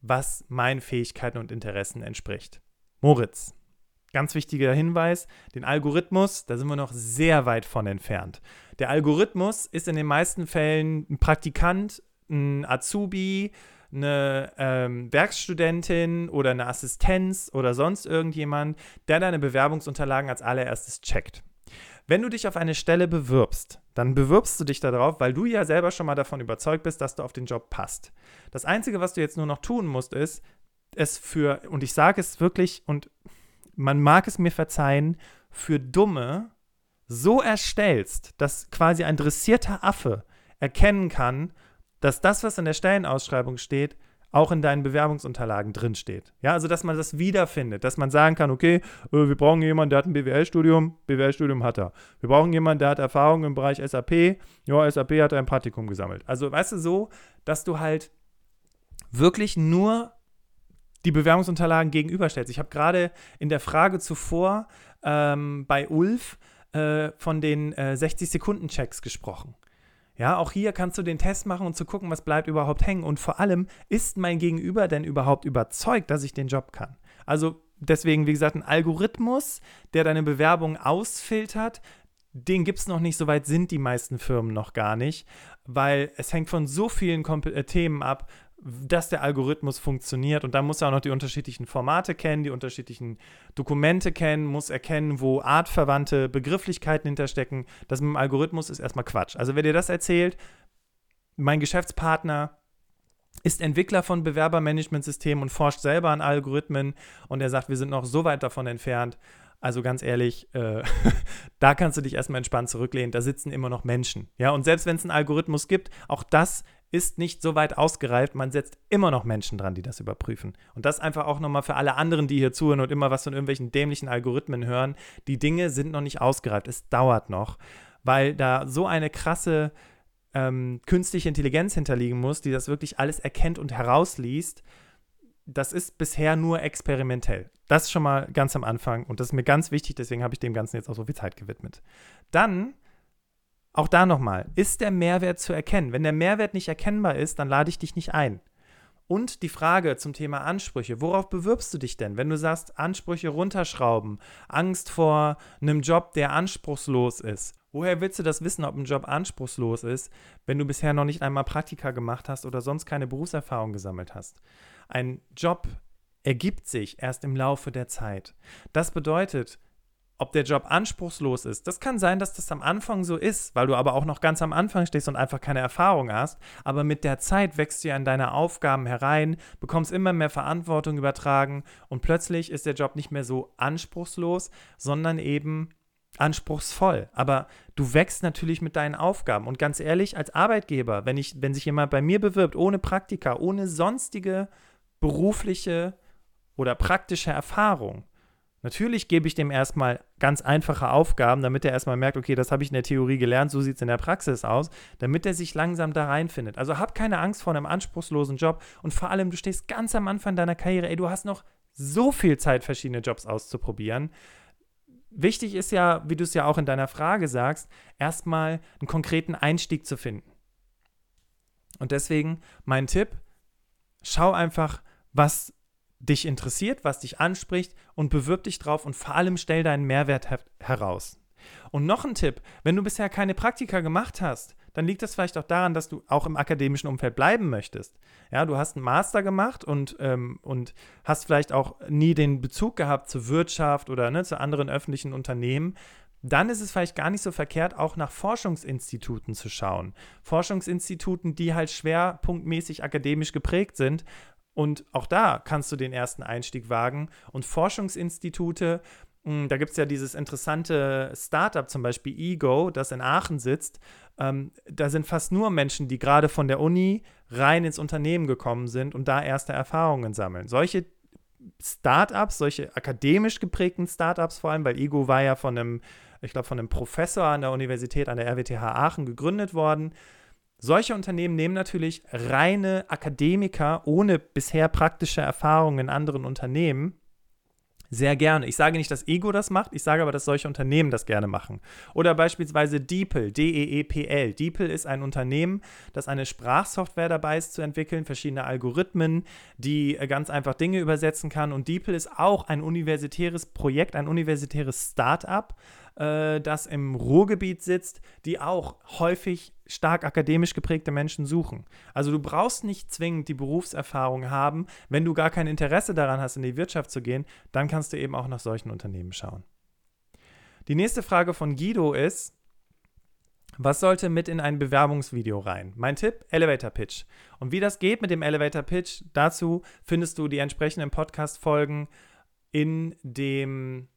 was meinen Fähigkeiten und Interessen entspricht. Moritz, Ganz wichtiger Hinweis, den Algorithmus, da sind wir noch sehr weit von entfernt. Der Algorithmus ist in den meisten Fällen ein Praktikant, ein Azubi, eine ähm, Werkstudentin oder eine Assistenz oder sonst irgendjemand, der deine Bewerbungsunterlagen als allererstes checkt. Wenn du dich auf eine Stelle bewirbst, dann bewirbst du dich darauf, weil du ja selber schon mal davon überzeugt bist, dass du auf den Job passt. Das Einzige, was du jetzt nur noch tun musst, ist, es für, und ich sage es wirklich, und man mag es mir verzeihen, für Dumme so erstellst, dass quasi ein dressierter Affe erkennen kann, dass das, was in der Stellenausschreibung steht, auch in deinen Bewerbungsunterlagen drinsteht. Ja, also dass man das wiederfindet, dass man sagen kann, okay, äh, wir brauchen jemanden, der hat ein BWL-Studium, BWL-Studium hat er. Wir brauchen jemanden, der hat Erfahrung im Bereich SAP, ja, SAP hat ein Praktikum gesammelt. Also weißt du so, dass du halt wirklich nur die Bewerbungsunterlagen gegenüberstellst. Ich habe gerade in der Frage zuvor ähm, bei Ulf äh, von den äh, 60-Sekunden-Checks gesprochen. Ja, auch hier kannst du den Test machen und zu gucken, was bleibt überhaupt hängen. Und vor allem, ist mein Gegenüber denn überhaupt überzeugt, dass ich den Job kann? Also deswegen, wie gesagt, ein Algorithmus, der deine Bewerbung ausfiltert, den gibt es noch nicht, soweit sind die meisten Firmen noch gar nicht, weil es hängt von so vielen Komp äh, Themen ab, dass der Algorithmus funktioniert. Und da muss er auch noch die unterschiedlichen Formate kennen, die unterschiedlichen Dokumente kennen, muss erkennen, wo artverwandte Begrifflichkeiten hinterstecken. Das mit dem Algorithmus ist erstmal Quatsch. Also wer dir das erzählt, mein Geschäftspartner ist Entwickler von Bewerbermanagementsystemen und forscht selber an Algorithmen und er sagt, wir sind noch so weit davon entfernt. Also ganz ehrlich, äh, da kannst du dich erstmal entspannt zurücklehnen. Da sitzen immer noch Menschen. Ja, und selbst wenn es einen Algorithmus gibt, auch das ist nicht so weit ausgereift. Man setzt immer noch Menschen dran, die das überprüfen. Und das einfach auch nochmal für alle anderen, die hier zuhören und immer was von irgendwelchen dämlichen Algorithmen hören. Die Dinge sind noch nicht ausgereift. Es dauert noch, weil da so eine krasse ähm, künstliche Intelligenz hinterliegen muss, die das wirklich alles erkennt und herausliest. Das ist bisher nur experimentell. Das schon mal ganz am Anfang und das ist mir ganz wichtig, deswegen habe ich dem Ganzen jetzt auch so viel Zeit gewidmet. Dann auch da nochmal, ist der Mehrwert zu erkennen? Wenn der Mehrwert nicht erkennbar ist, dann lade ich dich nicht ein. Und die Frage zum Thema Ansprüche. Worauf bewirbst du dich denn? Wenn du sagst, Ansprüche runterschrauben, Angst vor einem Job, der anspruchslos ist. Woher willst du das wissen, ob ein Job anspruchslos ist, wenn du bisher noch nicht einmal Praktika gemacht hast oder sonst keine Berufserfahrung gesammelt hast? Ein Job ergibt sich erst im Laufe der Zeit. Das bedeutet, ob der Job anspruchslos ist. Das kann sein, dass das am Anfang so ist, weil du aber auch noch ganz am Anfang stehst und einfach keine Erfahrung hast. Aber mit der Zeit wächst du ja in deine Aufgaben herein, bekommst immer mehr Verantwortung übertragen und plötzlich ist der Job nicht mehr so anspruchslos, sondern eben anspruchsvoll. Aber du wächst natürlich mit deinen Aufgaben. Und ganz ehrlich, als Arbeitgeber, wenn, ich, wenn sich jemand bei mir bewirbt, ohne Praktika, ohne sonstige berufliche oder praktische Erfahrung, Natürlich gebe ich dem erstmal ganz einfache Aufgaben, damit er erstmal merkt, okay, das habe ich in der Theorie gelernt, so sieht es in der Praxis aus, damit er sich langsam da reinfindet. Also hab keine Angst vor einem anspruchslosen Job und vor allem, du stehst ganz am Anfang deiner Karriere, ey, du hast noch so viel Zeit, verschiedene Jobs auszuprobieren. Wichtig ist ja, wie du es ja auch in deiner Frage sagst, erstmal einen konkreten Einstieg zu finden. Und deswegen mein Tipp, schau einfach, was dich interessiert, was dich anspricht und bewirb dich drauf und vor allem stell deinen Mehrwert her heraus. Und noch ein Tipp, wenn du bisher keine Praktika gemacht hast, dann liegt das vielleicht auch daran, dass du auch im akademischen Umfeld bleiben möchtest. Ja, du hast einen Master gemacht und, ähm, und hast vielleicht auch nie den Bezug gehabt zur Wirtschaft oder ne, zu anderen öffentlichen Unternehmen. Dann ist es vielleicht gar nicht so verkehrt, auch nach Forschungsinstituten zu schauen. Forschungsinstituten, die halt schwerpunktmäßig akademisch geprägt sind, und auch da kannst du den ersten Einstieg wagen. Und Forschungsinstitute, hm, da gibt es ja dieses interessante Startup, zum Beispiel Ego, das in Aachen sitzt. Ähm, da sind fast nur Menschen, die gerade von der Uni rein ins Unternehmen gekommen sind und da erste Erfahrungen sammeln. Solche Startups, solche akademisch geprägten Startups vor allem, weil Ego war ja von einem, ich glaube, von einem Professor an der Universität, an der RWTH Aachen gegründet worden. Solche Unternehmen nehmen natürlich reine Akademiker ohne bisher praktische Erfahrung in anderen Unternehmen sehr gerne. Ich sage nicht, dass Ego das macht, ich sage aber, dass solche Unternehmen das gerne machen. Oder beispielsweise DeepL, D-E-E-P-L. DeepL ist ein Unternehmen, das eine Sprachsoftware dabei ist zu entwickeln, verschiedene Algorithmen, die äh, ganz einfach Dinge übersetzen kann. Und DeepL ist auch ein universitäres Projekt, ein universitäres Start-up, äh, das im Ruhrgebiet sitzt, die auch häufig stark akademisch geprägte Menschen suchen. Also du brauchst nicht zwingend die Berufserfahrung haben. Wenn du gar kein Interesse daran hast, in die Wirtschaft zu gehen, dann kannst du eben auch nach solchen Unternehmen schauen. Die nächste Frage von Guido ist, was sollte mit in ein Bewerbungsvideo rein? Mein Tipp, Elevator Pitch. Und wie das geht mit dem Elevator Pitch, dazu findest du die entsprechenden Podcast-Folgen in dem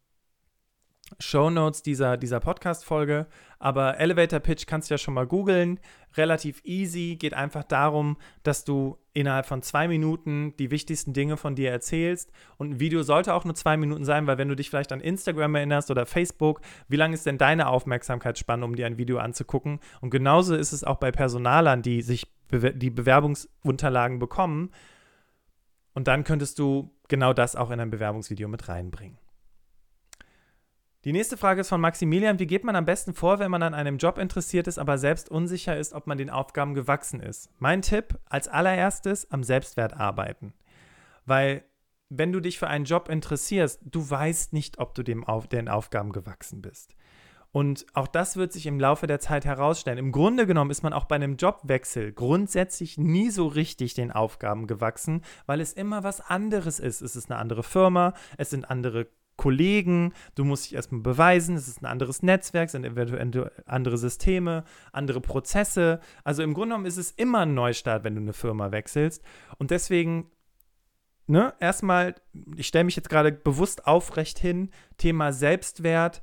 Show Notes dieser, dieser Podcast-Folge. Aber Elevator Pitch kannst du ja schon mal googeln. Relativ easy. Geht einfach darum, dass du innerhalb von zwei Minuten die wichtigsten Dinge von dir erzählst. Und ein Video sollte auch nur zwei Minuten sein, weil wenn du dich vielleicht an Instagram erinnerst oder Facebook, wie lange ist denn deine Aufmerksamkeitsspanne, um dir ein Video anzugucken? Und genauso ist es auch bei Personalern, die sich die Bewerbungsunterlagen bekommen. Und dann könntest du genau das auch in ein Bewerbungsvideo mit reinbringen. Die nächste Frage ist von Maximilian. Wie geht man am besten vor, wenn man an einem Job interessiert ist, aber selbst unsicher ist, ob man den Aufgaben gewachsen ist? Mein Tipp, als allererstes am Selbstwert arbeiten. Weil wenn du dich für einen Job interessierst, du weißt nicht, ob du dem auf, den Aufgaben gewachsen bist. Und auch das wird sich im Laufe der Zeit herausstellen. Im Grunde genommen ist man auch bei einem Jobwechsel grundsätzlich nie so richtig den Aufgaben gewachsen, weil es immer was anderes ist. Es ist eine andere Firma, es sind andere Kollegen, du musst dich erstmal beweisen, es ist ein anderes Netzwerk, sind eventuell andere Systeme, andere Prozesse. Also im Grunde genommen ist es immer ein Neustart, wenn du eine Firma wechselst. Und deswegen, ne, erstmal, ich stelle mich jetzt gerade bewusst aufrecht hin, Thema Selbstwert,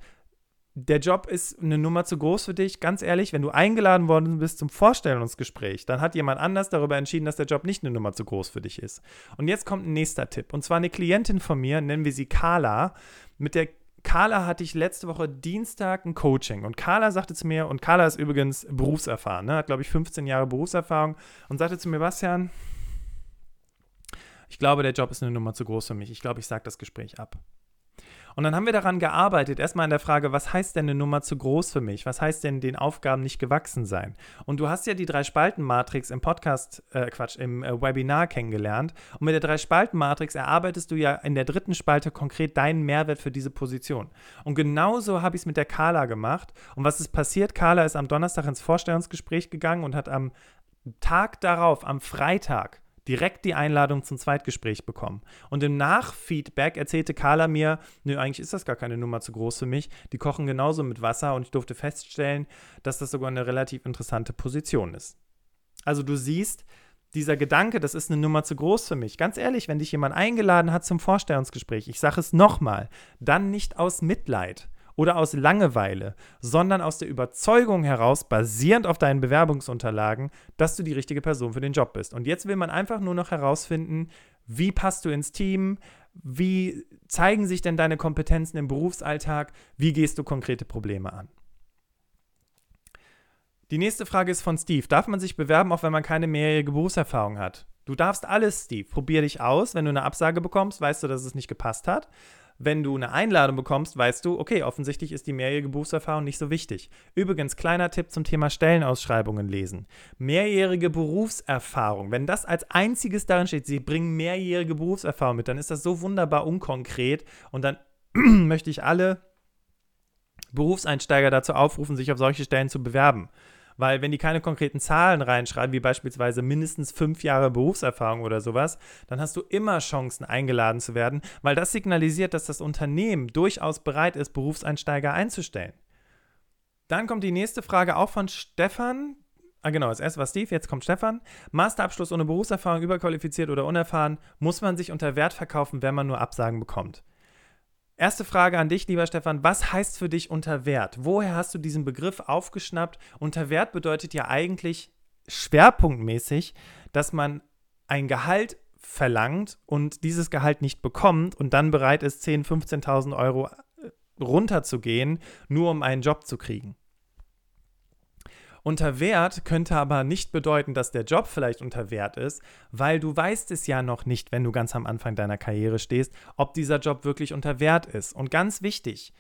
der Job ist eine Nummer zu groß für dich. Ganz ehrlich, wenn du eingeladen worden bist zum Vorstellungsgespräch, dann hat jemand anders darüber entschieden, dass der Job nicht eine Nummer zu groß für dich ist. Und jetzt kommt ein nächster Tipp. Und zwar eine Klientin von mir, nennen wir sie Carla. Mit der Carla hatte ich letzte Woche Dienstag ein Coaching. Und Carla sagte zu mir, und Carla ist übrigens berufserfahren, ne, hat, glaube ich, 15 Jahre Berufserfahrung, und sagte zu mir, Bastian, ich glaube, der Job ist eine Nummer zu groß für mich. Ich glaube, ich sage das Gespräch ab. Und dann haben wir daran gearbeitet, erstmal an der Frage, was heißt denn eine Nummer zu groß für mich? Was heißt denn den Aufgaben nicht gewachsen sein? Und du hast ja die Drei-Spalten-Matrix im Podcast, äh, Quatsch, im äh, Webinar kennengelernt. Und mit der Drei-Spalten-Matrix erarbeitest du ja in der dritten Spalte konkret deinen Mehrwert für diese Position. Und genauso habe ich es mit der Carla gemacht. Und was ist passiert? Carla ist am Donnerstag ins Vorstellungsgespräch gegangen und hat am Tag darauf, am Freitag, direkt die Einladung zum Zweitgespräch bekommen. Und im Nachfeedback erzählte Carla mir, nö, eigentlich ist das gar keine Nummer zu groß für mich. Die kochen genauso mit Wasser und ich durfte feststellen, dass das sogar eine relativ interessante Position ist. Also du siehst, dieser Gedanke, das ist eine Nummer zu groß für mich. Ganz ehrlich, wenn dich jemand eingeladen hat zum Vorstellungsgespräch, ich sage es nochmal, dann nicht aus Mitleid, oder aus Langeweile, sondern aus der Überzeugung heraus, basierend auf deinen Bewerbungsunterlagen, dass du die richtige Person für den Job bist. Und jetzt will man einfach nur noch herausfinden, wie passt du ins Team, wie zeigen sich denn deine Kompetenzen im Berufsalltag, wie gehst du konkrete Probleme an. Die nächste Frage ist von Steve. Darf man sich bewerben, auch wenn man keine mehrjährige Berufserfahrung hat? Du darfst alles, Steve. Probier dich aus. Wenn du eine Absage bekommst, weißt du, dass es nicht gepasst hat. Wenn du eine Einladung bekommst, weißt du, okay, offensichtlich ist die mehrjährige Berufserfahrung nicht so wichtig. Übrigens, kleiner Tipp zum Thema Stellenausschreibungen lesen. Mehrjährige Berufserfahrung, wenn das als einziges darin steht, sie bringen mehrjährige Berufserfahrung mit, dann ist das so wunderbar unkonkret und dann möchte ich alle Berufseinsteiger dazu aufrufen, sich auf solche Stellen zu bewerben. Weil wenn die keine konkreten Zahlen reinschreiben, wie beispielsweise mindestens fünf Jahre Berufserfahrung oder sowas, dann hast du immer Chancen eingeladen zu werden, weil das signalisiert, dass das Unternehmen durchaus bereit ist, Berufseinsteiger einzustellen. Dann kommt die nächste Frage auch von Stefan. Ah, genau, das erste war Steve, jetzt kommt Stefan. Masterabschluss ohne Berufserfahrung, überqualifiziert oder unerfahren, muss man sich unter Wert verkaufen, wenn man nur Absagen bekommt. Erste Frage an dich, lieber Stefan. Was heißt für dich unter Wert? Woher hast du diesen Begriff aufgeschnappt? Unter Wert bedeutet ja eigentlich schwerpunktmäßig, dass man ein Gehalt verlangt und dieses Gehalt nicht bekommt und dann bereit ist, 10.000, 15.000 Euro äh, runterzugehen, nur um einen Job zu kriegen. Unter Wert könnte aber nicht bedeuten, dass der Job vielleicht unter Wert ist, weil du weißt es ja noch nicht, wenn du ganz am Anfang deiner Karriere stehst, ob dieser Job wirklich unter Wert ist. Und ganz wichtig,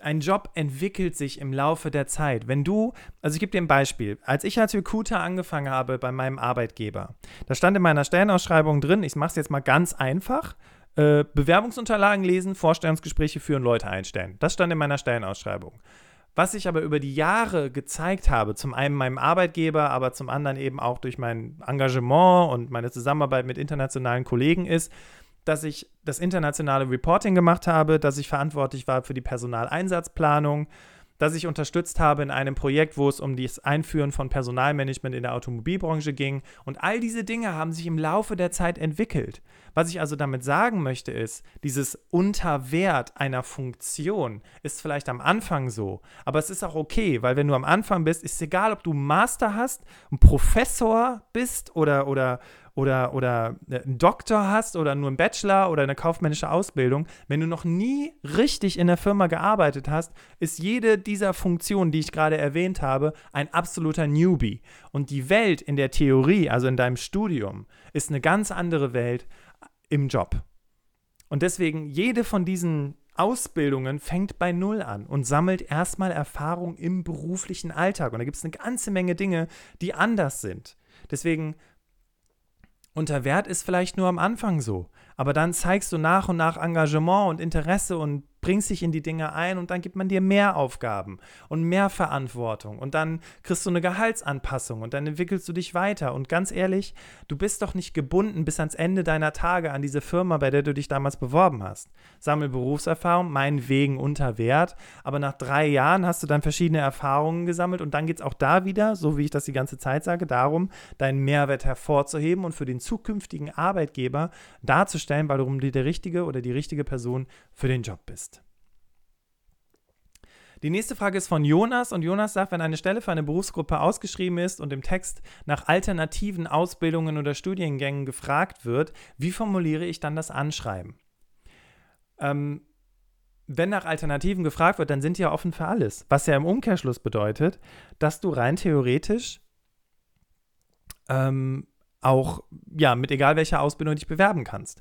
ein Job entwickelt sich im Laufe der Zeit. Wenn du, also ich gebe dir ein Beispiel. Als ich als Recruiter angefangen habe bei meinem Arbeitgeber, da stand in meiner Stellenausschreibung drin, ich mache es jetzt mal ganz einfach, äh, Bewerbungsunterlagen lesen, Vorstellungsgespräche führen, Leute einstellen. Das stand in meiner Stellenausschreibung. Was ich aber über die Jahre gezeigt habe, zum einen meinem Arbeitgeber, aber zum anderen eben auch durch mein Engagement und meine Zusammenarbeit mit internationalen Kollegen ist, dass ich das internationale Reporting gemacht habe, dass ich verantwortlich war für die Personaleinsatzplanung, dass ich unterstützt habe in einem Projekt, wo es um das Einführen von Personalmanagement in der Automobilbranche ging. Und all diese Dinge haben sich im Laufe der Zeit entwickelt. Was ich also damit sagen möchte, ist, dieses Unterwert einer Funktion ist vielleicht am Anfang so, aber es ist auch okay, weil wenn du am Anfang bist, ist es egal, ob du Master hast, ein Professor bist oder, oder oder, oder äh, einen Doktor hast oder nur einen Bachelor oder eine kaufmännische Ausbildung, wenn du noch nie richtig in der Firma gearbeitet hast, ist jede dieser Funktionen, die ich gerade erwähnt habe, ein absoluter Newbie. Und die Welt in der Theorie, also in deinem Studium, ist eine ganz andere Welt im Job. Und deswegen, jede von diesen Ausbildungen fängt bei Null an und sammelt erstmal Erfahrung im beruflichen Alltag. Und da gibt es eine ganze Menge Dinge, die anders sind. Deswegen unter Wert ist vielleicht nur am Anfang so, aber dann zeigst du nach und nach Engagement und Interesse und bringst dich in die Dinge ein und dann gibt man dir mehr Aufgaben und mehr Verantwortung und dann kriegst du eine Gehaltsanpassung und dann entwickelst du dich weiter. Und ganz ehrlich, du bist doch nicht gebunden bis ans Ende deiner Tage an diese Firma, bei der du dich damals beworben hast. Sammel Berufserfahrung, meinetwegen unter Wert, aber nach drei Jahren hast du dann verschiedene Erfahrungen gesammelt und dann geht es auch da wieder, so wie ich das die ganze Zeit sage, darum, deinen Mehrwert hervorzuheben und für den zukünftigen Arbeitgeber darzustellen, warum du der richtige oder die richtige Person für den Job bist. Die nächste Frage ist von Jonas und Jonas sagt, wenn eine Stelle für eine Berufsgruppe ausgeschrieben ist und im Text nach alternativen Ausbildungen oder Studiengängen gefragt wird, wie formuliere ich dann das Anschreiben? Ähm, wenn nach Alternativen gefragt wird, dann sind die ja offen für alles. Was ja im Umkehrschluss bedeutet, dass du rein theoretisch ähm, auch ja mit egal welcher Ausbildung dich bewerben kannst.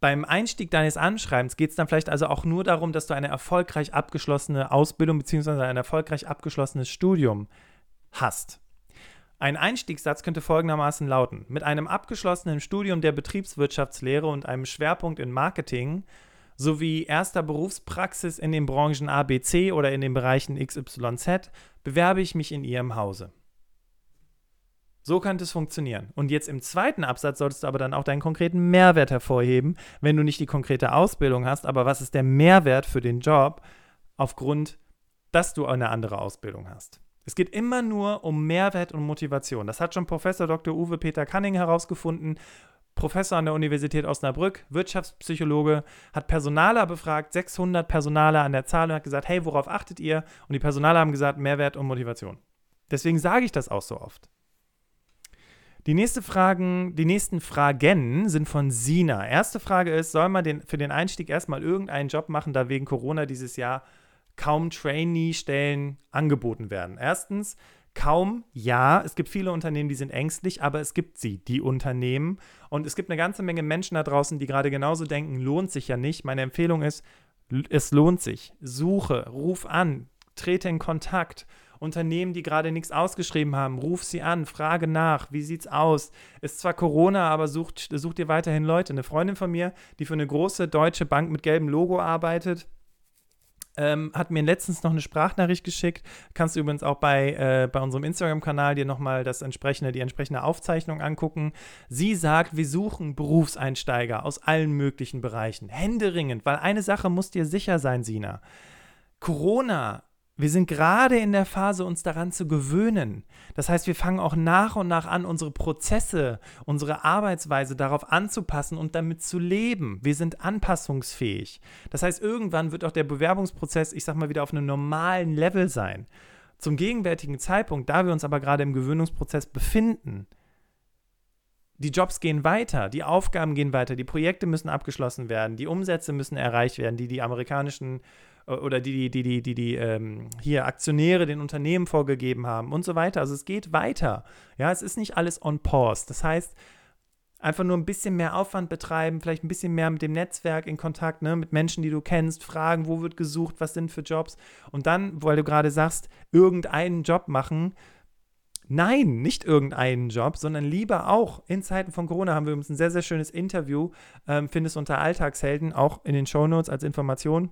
Beim Einstieg deines Anschreibens geht es dann vielleicht also auch nur darum, dass du eine erfolgreich abgeschlossene Ausbildung bzw. ein erfolgreich abgeschlossenes Studium hast. Ein Einstiegssatz könnte folgendermaßen lauten: Mit einem abgeschlossenen Studium der Betriebswirtschaftslehre und einem Schwerpunkt in Marketing sowie erster Berufspraxis in den Branchen ABC oder in den Bereichen XYZ bewerbe ich mich in Ihrem Hause. So könnte es funktionieren. Und jetzt im zweiten Absatz solltest du aber dann auch deinen konkreten Mehrwert hervorheben, wenn du nicht die konkrete Ausbildung hast, aber was ist der Mehrwert für den Job aufgrund, dass du eine andere Ausbildung hast. Es geht immer nur um Mehrwert und Motivation. Das hat schon Professor Dr. Uwe Peter Canning herausgefunden. Professor an der Universität Osnabrück, Wirtschaftspsychologe, hat Personaler befragt, 600 Personaler an der Zahl und hat gesagt, hey, worauf achtet ihr? Und die Personaler haben gesagt, Mehrwert und Motivation. Deswegen sage ich das auch so oft. Die, nächste Fragen, die nächsten Fragen sind von Sina. Erste Frage ist, soll man den, für den Einstieg erstmal irgendeinen Job machen, da wegen Corona dieses Jahr kaum Trainee-Stellen angeboten werden. Erstens, kaum ja. Es gibt viele Unternehmen, die sind ängstlich, aber es gibt sie, die Unternehmen. Und es gibt eine ganze Menge Menschen da draußen, die gerade genauso denken, lohnt sich ja nicht. Meine Empfehlung ist, es lohnt sich. Suche, ruf an, trete in Kontakt. Unternehmen, die gerade nichts ausgeschrieben haben, ruf sie an, frage nach, wie sieht's aus? Ist zwar Corona, aber sucht, sucht ihr weiterhin Leute. Eine Freundin von mir, die für eine große deutsche Bank mit gelbem Logo arbeitet, ähm, hat mir letztens noch eine Sprachnachricht geschickt. Kannst du übrigens auch bei, äh, bei unserem Instagram-Kanal dir nochmal das entsprechende, die entsprechende Aufzeichnung angucken. Sie sagt, wir suchen Berufseinsteiger aus allen möglichen Bereichen. Händeringend, weil eine Sache muss dir sicher sein, Sina. Corona wir sind gerade in der Phase, uns daran zu gewöhnen. Das heißt, wir fangen auch nach und nach an, unsere Prozesse, unsere Arbeitsweise darauf anzupassen und damit zu leben. Wir sind anpassungsfähig. Das heißt, irgendwann wird auch der Bewerbungsprozess, ich sag mal, wieder auf einem normalen Level sein. Zum gegenwärtigen Zeitpunkt, da wir uns aber gerade im Gewöhnungsprozess befinden, die Jobs gehen weiter, die Aufgaben gehen weiter, die Projekte müssen abgeschlossen werden, die Umsätze müssen erreicht werden, die die amerikanischen oder die, die, die, die, die, ähm, hier Aktionäre den Unternehmen vorgegeben haben und so weiter. Also es geht weiter. Ja, es ist nicht alles on pause. Das heißt, einfach nur ein bisschen mehr Aufwand betreiben, vielleicht ein bisschen mehr mit dem Netzwerk in Kontakt, ne, mit Menschen, die du kennst, fragen, wo wird gesucht, was sind für Jobs und dann, weil du gerade sagst, irgendeinen Job machen. Nein, nicht irgendeinen Job, sondern lieber auch in Zeiten von Corona haben wir übrigens ein sehr, sehr schönes Interview, ähm, findest unter Alltagshelden, auch in den Shownotes als Information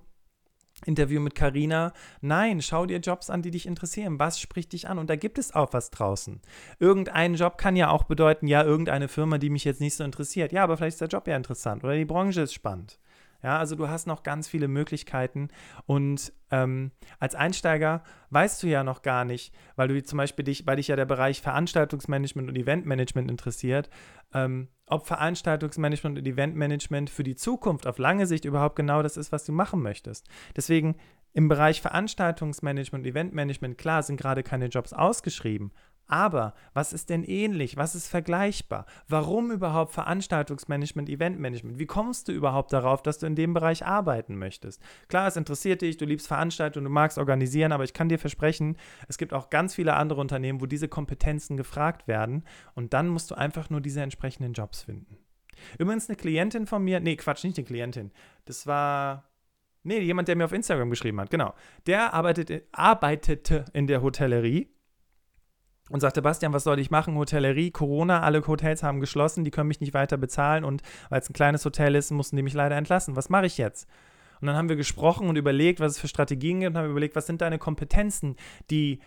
Interview mit Carina. Nein, schau dir Jobs an, die dich interessieren. Was spricht dich an? Und da gibt es auch was draußen. Irgendein Job kann ja auch bedeuten, ja, irgendeine Firma, die mich jetzt nicht so interessiert. Ja, aber vielleicht ist der Job ja interessant oder die Branche ist spannend. Ja, also du hast noch ganz viele Möglichkeiten und ähm, als Einsteiger weißt du ja noch gar nicht, weil du zum Beispiel dich, weil dich ja der Bereich Veranstaltungsmanagement und Eventmanagement interessiert, ähm, ob Veranstaltungsmanagement und Eventmanagement für die Zukunft auf lange Sicht überhaupt genau das ist, was du machen möchtest. Deswegen im Bereich Veranstaltungsmanagement und Eventmanagement, klar, sind gerade keine Jobs ausgeschrieben, aber was ist denn ähnlich? Was ist vergleichbar? Warum überhaupt Veranstaltungsmanagement, Eventmanagement? Wie kommst du überhaupt darauf, dass du in dem Bereich arbeiten möchtest? Klar, es interessiert dich, du liebst Veranstaltungen, du magst organisieren, aber ich kann dir versprechen, es gibt auch ganz viele andere Unternehmen, wo diese Kompetenzen gefragt werden und dann musst du einfach nur diese entsprechenden Jobs finden. Übrigens eine Klientin von mir, nee, Quatsch, nicht eine Klientin, das war Nee, jemand, der mir auf Instagram geschrieben hat, genau. Der arbeitete, arbeitete in der Hotellerie und sagte, Bastian, was soll ich machen? Hotellerie, Corona, alle Hotels haben geschlossen, die können mich nicht weiter bezahlen und weil es ein kleines Hotel ist, mussten die mich leider entlassen. Was mache ich jetzt? Und dann haben wir gesprochen und überlegt, was es für Strategien gibt und haben überlegt, was sind deine Kompetenzen, die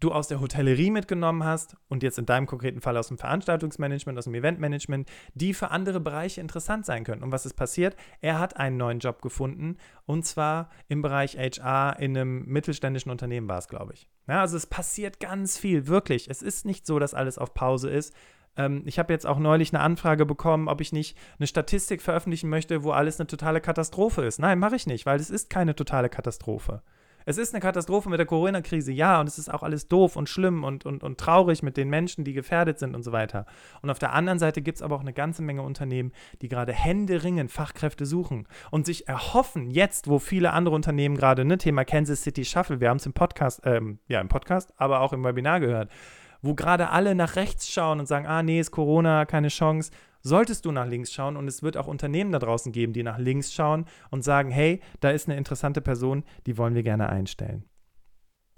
du aus der Hotellerie mitgenommen hast und jetzt in deinem konkreten Fall aus dem Veranstaltungsmanagement, aus dem Eventmanagement, die für andere Bereiche interessant sein können. Und was ist passiert? Er hat einen neuen Job gefunden und zwar im Bereich HR in einem mittelständischen Unternehmen war es, glaube ich. Ja, also es passiert ganz viel, wirklich. Es ist nicht so, dass alles auf Pause ist. Ähm, ich habe jetzt auch neulich eine Anfrage bekommen, ob ich nicht eine Statistik veröffentlichen möchte, wo alles eine totale Katastrophe ist. Nein, mache ich nicht, weil es ist keine totale Katastrophe. Es ist eine Katastrophe mit der Corona-Krise, ja, und es ist auch alles doof und schlimm und, und, und traurig mit den Menschen, die gefährdet sind und so weiter. Und auf der anderen Seite gibt es aber auch eine ganze Menge Unternehmen, die gerade händeringend Fachkräfte suchen und sich erhoffen, jetzt, wo viele andere Unternehmen gerade, ne, Thema Kansas City Shuffle, wir haben es im Podcast, ähm, ja, im Podcast, aber auch im Webinar gehört, wo gerade alle nach rechts schauen und sagen, ah, nee, ist Corona, keine Chance. Solltest du nach links schauen und es wird auch Unternehmen da draußen geben, die nach links schauen und sagen, hey, da ist eine interessante Person, die wollen wir gerne einstellen.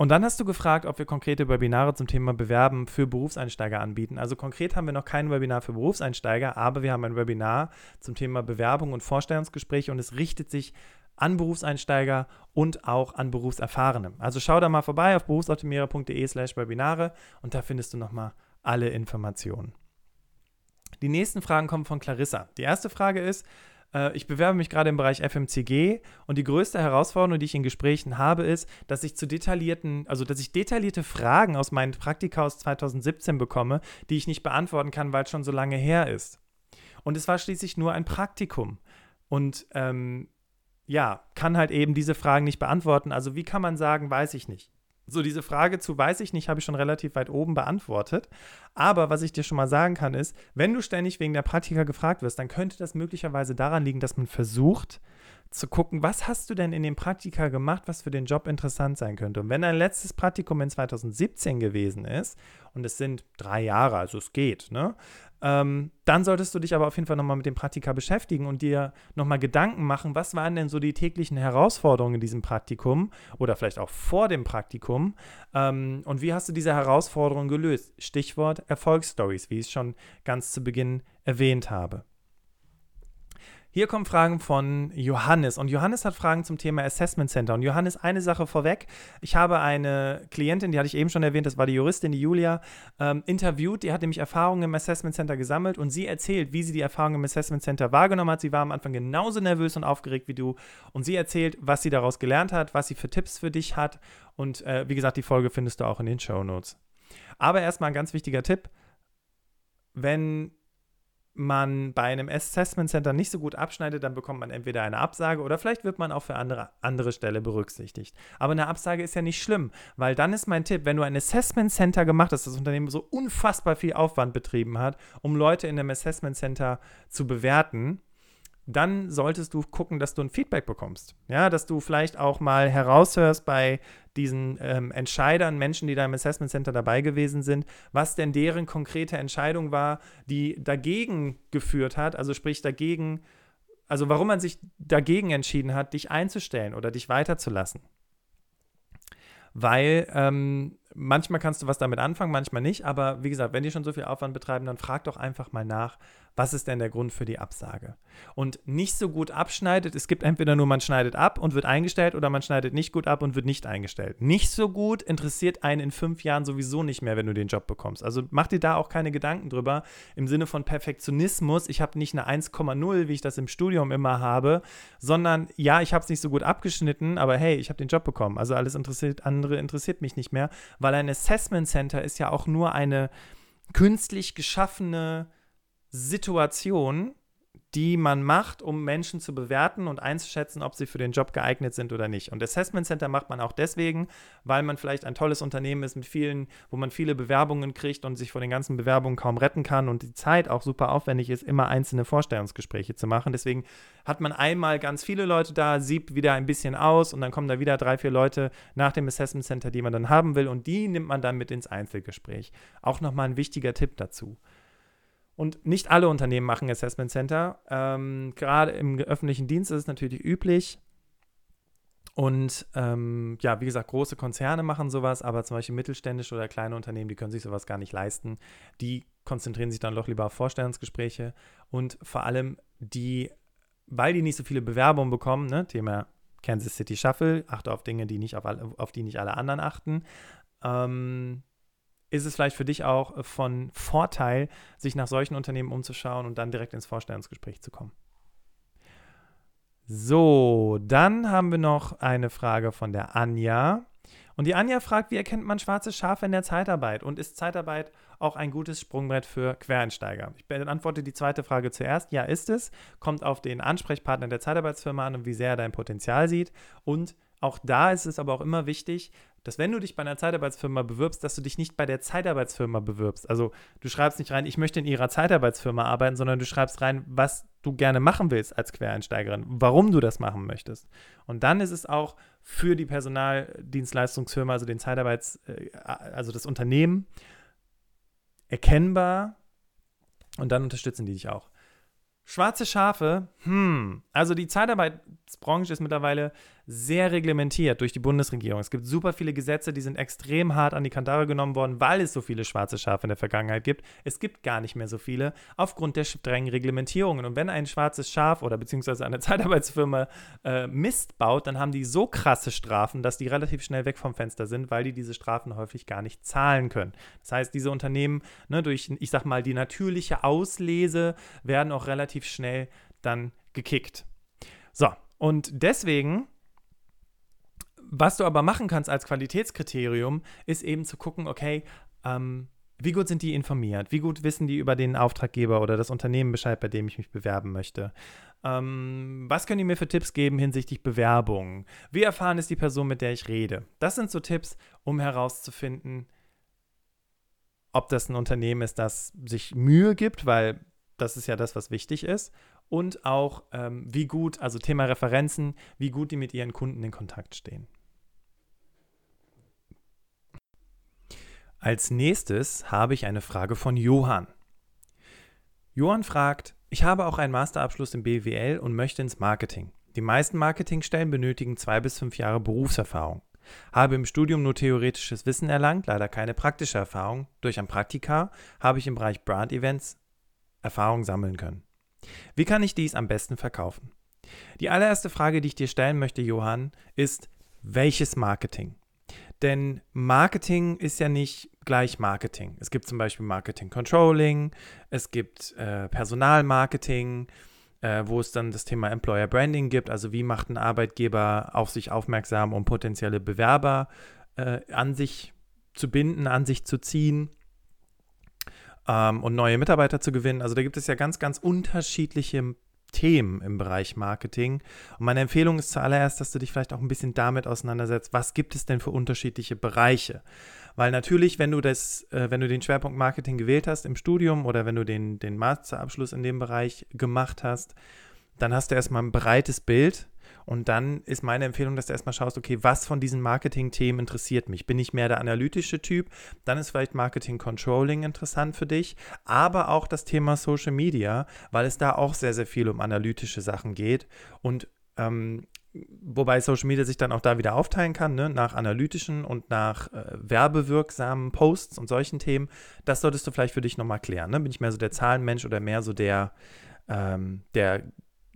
Und dann hast du gefragt, ob wir konkrete Webinare zum Thema Bewerben für Berufseinsteiger anbieten. Also konkret haben wir noch kein Webinar für Berufseinsteiger, aber wir haben ein Webinar zum Thema Bewerbung und Vorstellungsgespräche und es richtet sich an Berufseinsteiger und auch an Berufserfahrene. Also schau da mal vorbei auf berufsoptimierer.de slash Webinare und da findest du nochmal alle Informationen. Die nächsten Fragen kommen von Clarissa. Die erste Frage ist, äh, ich bewerbe mich gerade im Bereich FMCG und die größte Herausforderung, die ich in Gesprächen habe, ist, dass ich zu detaillierten, also dass ich detaillierte Fragen aus meinen Praktika aus 2017 bekomme, die ich nicht beantworten kann, weil es schon so lange her ist. Und es war schließlich nur ein Praktikum. Und ähm, ja, kann halt eben diese Fragen nicht beantworten. Also wie kann man sagen, weiß ich nicht. So, diese Frage zu weiß ich nicht, habe ich schon relativ weit oben beantwortet. Aber was ich dir schon mal sagen kann, ist, wenn du ständig wegen der Praktika gefragt wirst, dann könnte das möglicherweise daran liegen, dass man versucht zu gucken, was hast du denn in dem Praktika gemacht, was für den Job interessant sein könnte. Und wenn dein letztes Praktikum in 2017 gewesen ist, und es sind drei Jahre, also es geht, ne? Ähm, dann solltest du dich aber auf jeden Fall nochmal mit dem Praktika beschäftigen und dir nochmal Gedanken machen, was waren denn so die täglichen Herausforderungen in diesem Praktikum oder vielleicht auch vor dem Praktikum ähm, und wie hast du diese Herausforderungen gelöst? Stichwort Erfolgsstories, wie ich es schon ganz zu Beginn erwähnt habe. Hier kommen Fragen von Johannes und Johannes hat Fragen zum Thema Assessment Center. Und Johannes, eine Sache vorweg. Ich habe eine Klientin, die hatte ich eben schon erwähnt, das war die Juristin, die Julia, ähm, interviewt. Die hat nämlich Erfahrungen im Assessment Center gesammelt und sie erzählt, wie sie die Erfahrungen im Assessment Center wahrgenommen hat. Sie war am Anfang genauso nervös und aufgeregt wie du. Und sie erzählt, was sie daraus gelernt hat, was sie für Tipps für dich hat. Und äh, wie gesagt, die Folge findest du auch in den Show Notes. Aber erstmal ein ganz wichtiger Tipp. Wenn man bei einem Assessment Center nicht so gut abschneidet, dann bekommt man entweder eine Absage oder vielleicht wird man auch für andere, andere Stelle berücksichtigt. Aber eine Absage ist ja nicht schlimm, weil dann ist mein Tipp, wenn du ein Assessment Center gemacht hast, das Unternehmen so unfassbar viel Aufwand betrieben hat, um Leute in einem Assessment Center zu bewerten, dann solltest du gucken, dass du ein Feedback bekommst. Ja, dass du vielleicht auch mal heraushörst bei diesen ähm, Entscheidern, Menschen, die da im Assessment Center dabei gewesen sind, was denn deren konkrete Entscheidung war, die dagegen geführt hat, also sprich dagegen, also warum man sich dagegen entschieden hat, dich einzustellen oder dich weiterzulassen. Weil ähm, manchmal kannst du was damit anfangen, manchmal nicht, aber wie gesagt, wenn die schon so viel Aufwand betreiben, dann frag doch einfach mal nach, was ist denn der Grund für die Absage? Und nicht so gut abschneidet, es gibt entweder nur man schneidet ab und wird eingestellt oder man schneidet nicht gut ab und wird nicht eingestellt. Nicht so gut interessiert einen in fünf Jahren sowieso nicht mehr, wenn du den Job bekommst. Also mach dir da auch keine Gedanken drüber im Sinne von Perfektionismus. Ich habe nicht eine 1,0, wie ich das im Studium immer habe, sondern ja, ich habe es nicht so gut abgeschnitten, aber hey, ich habe den Job bekommen. Also alles interessiert, andere interessiert mich nicht mehr, weil ein Assessment Center ist ja auch nur eine künstlich geschaffene Situation, die man macht, um Menschen zu bewerten und einzuschätzen, ob sie für den Job geeignet sind oder nicht. Und Assessment Center macht man auch deswegen, weil man vielleicht ein tolles Unternehmen ist mit vielen, wo man viele Bewerbungen kriegt und sich vor den ganzen Bewerbungen kaum retten kann und die Zeit auch super aufwendig ist, immer einzelne Vorstellungsgespräche zu machen. Deswegen hat man einmal ganz viele Leute da, siebt wieder ein bisschen aus und dann kommen da wieder drei, vier Leute nach dem Assessment Center, die man dann haben will und die nimmt man dann mit ins Einzelgespräch. Auch nochmal ein wichtiger Tipp dazu. Und nicht alle Unternehmen machen Assessment Center. Ähm, gerade im öffentlichen Dienst ist es natürlich üblich. Und ähm, ja, wie gesagt, große Konzerne machen sowas, aber zum Beispiel mittelständische oder kleine Unternehmen, die können sich sowas gar nicht leisten. Die konzentrieren sich dann doch lieber auf Vorstellungsgespräche und vor allem die, weil die nicht so viele Bewerbungen bekommen, ne, Thema Kansas City Shuffle, achte auf Dinge, die nicht auf, alle, auf die nicht alle anderen achten. Ähm, ist es vielleicht für dich auch äh, von Vorteil, sich nach solchen Unternehmen umzuschauen und dann direkt ins Vorstellungsgespräch zu kommen. So, dann haben wir noch eine Frage von der Anja. Und die Anja fragt, wie erkennt man schwarze Schafe in der Zeitarbeit? Und ist Zeitarbeit auch ein gutes Sprungbrett für Quereinsteiger? Ich beantworte die zweite Frage zuerst. Ja, ist es. Kommt auf den Ansprechpartner der Zeitarbeitsfirma an und wie sehr er dein Potenzial sieht. Und auch da ist es aber auch immer wichtig, dass wenn du dich bei einer Zeitarbeitsfirma bewirbst, dass du dich nicht bei der Zeitarbeitsfirma bewirbst. Also du schreibst nicht rein, ich möchte in ihrer Zeitarbeitsfirma arbeiten, sondern du schreibst rein, was du gerne machen willst als Quereinsteigerin, warum du das machen möchtest. Und dann ist es auch für die Personaldienstleistungsfirma, also den Zeitarbeits, äh, also das Unternehmen, erkennbar, Und dann unterstützen die dich auch. Schwarze Schafe, hm, also die Zeitarbeitsbranche ist mittlerweile sehr reglementiert durch die Bundesregierung. Es gibt super viele Gesetze, die sind extrem hart an die Kandare genommen worden, weil es so viele schwarze Schafe in der Vergangenheit gibt. Es gibt gar nicht mehr so viele aufgrund der strengen Reglementierungen. Und wenn ein schwarzes Schaf oder beziehungsweise eine Zeitarbeitsfirma äh, Mist baut, dann haben die so krasse Strafen, dass die relativ schnell weg vom Fenster sind, weil die diese Strafen häufig gar nicht zahlen können. Das heißt, diese Unternehmen ne, durch, ich sag mal, die natürliche Auslese werden auch relativ schnell dann gekickt. So, und deswegen was du aber machen kannst als Qualitätskriterium, ist eben zu gucken, okay, ähm, wie gut sind die informiert? Wie gut wissen die über den Auftraggeber oder das Unternehmen Bescheid, bei dem ich mich bewerben möchte? Ähm, was können die mir für Tipps geben hinsichtlich Bewerbung? Wie erfahren ist die Person, mit der ich rede? Das sind so Tipps, um herauszufinden, ob das ein Unternehmen ist, das sich Mühe gibt, weil das ist ja das, was wichtig ist. Und auch, ähm, wie gut, also Thema Referenzen, wie gut die mit ihren Kunden in Kontakt stehen. Als nächstes habe ich eine Frage von Johann. Johann fragt, ich habe auch einen Masterabschluss im BWL und möchte ins Marketing. Die meisten Marketingstellen benötigen zwei bis fünf Jahre Berufserfahrung. Habe im Studium nur theoretisches Wissen erlangt, leider keine praktische Erfahrung. Durch ein Praktika habe ich im Bereich Brand Events Erfahrung sammeln können. Wie kann ich dies am besten verkaufen? Die allererste Frage, die ich dir stellen möchte, Johann, ist, welches Marketing? Denn Marketing ist ja nicht gleich Marketing. Es gibt zum Beispiel Marketing Controlling, es gibt äh, Personalmarketing, äh, wo es dann das Thema Employer Branding gibt. Also wie macht ein Arbeitgeber auf sich aufmerksam, um potenzielle Bewerber äh, an sich zu binden, an sich zu ziehen ähm, und neue Mitarbeiter zu gewinnen. Also da gibt es ja ganz, ganz unterschiedliche Themen im Bereich Marketing. Und meine Empfehlung ist zuallererst, dass du dich vielleicht auch ein bisschen damit auseinandersetzt, was gibt es denn für unterschiedliche Bereiche? Weil natürlich, wenn du das, äh, wenn du den Schwerpunkt Marketing gewählt hast im Studium oder wenn du den, den Masterabschluss in dem Bereich gemacht hast, dann hast du erstmal ein breites Bild und dann ist meine Empfehlung, dass du erstmal schaust, okay, was von diesen Marketing-Themen interessiert mich? Bin ich mehr der analytische Typ? Dann ist vielleicht Marketing Controlling interessant für dich, aber auch das Thema Social Media, weil es da auch sehr, sehr viel um analytische Sachen geht. Und ähm, wobei Social Media sich dann auch da wieder aufteilen kann, ne? nach analytischen und nach äh, werbewirksamen Posts und solchen Themen. Das solltest du vielleicht für dich nochmal klären. Ne? Bin ich mehr so der Zahlenmensch oder mehr so der, ähm, der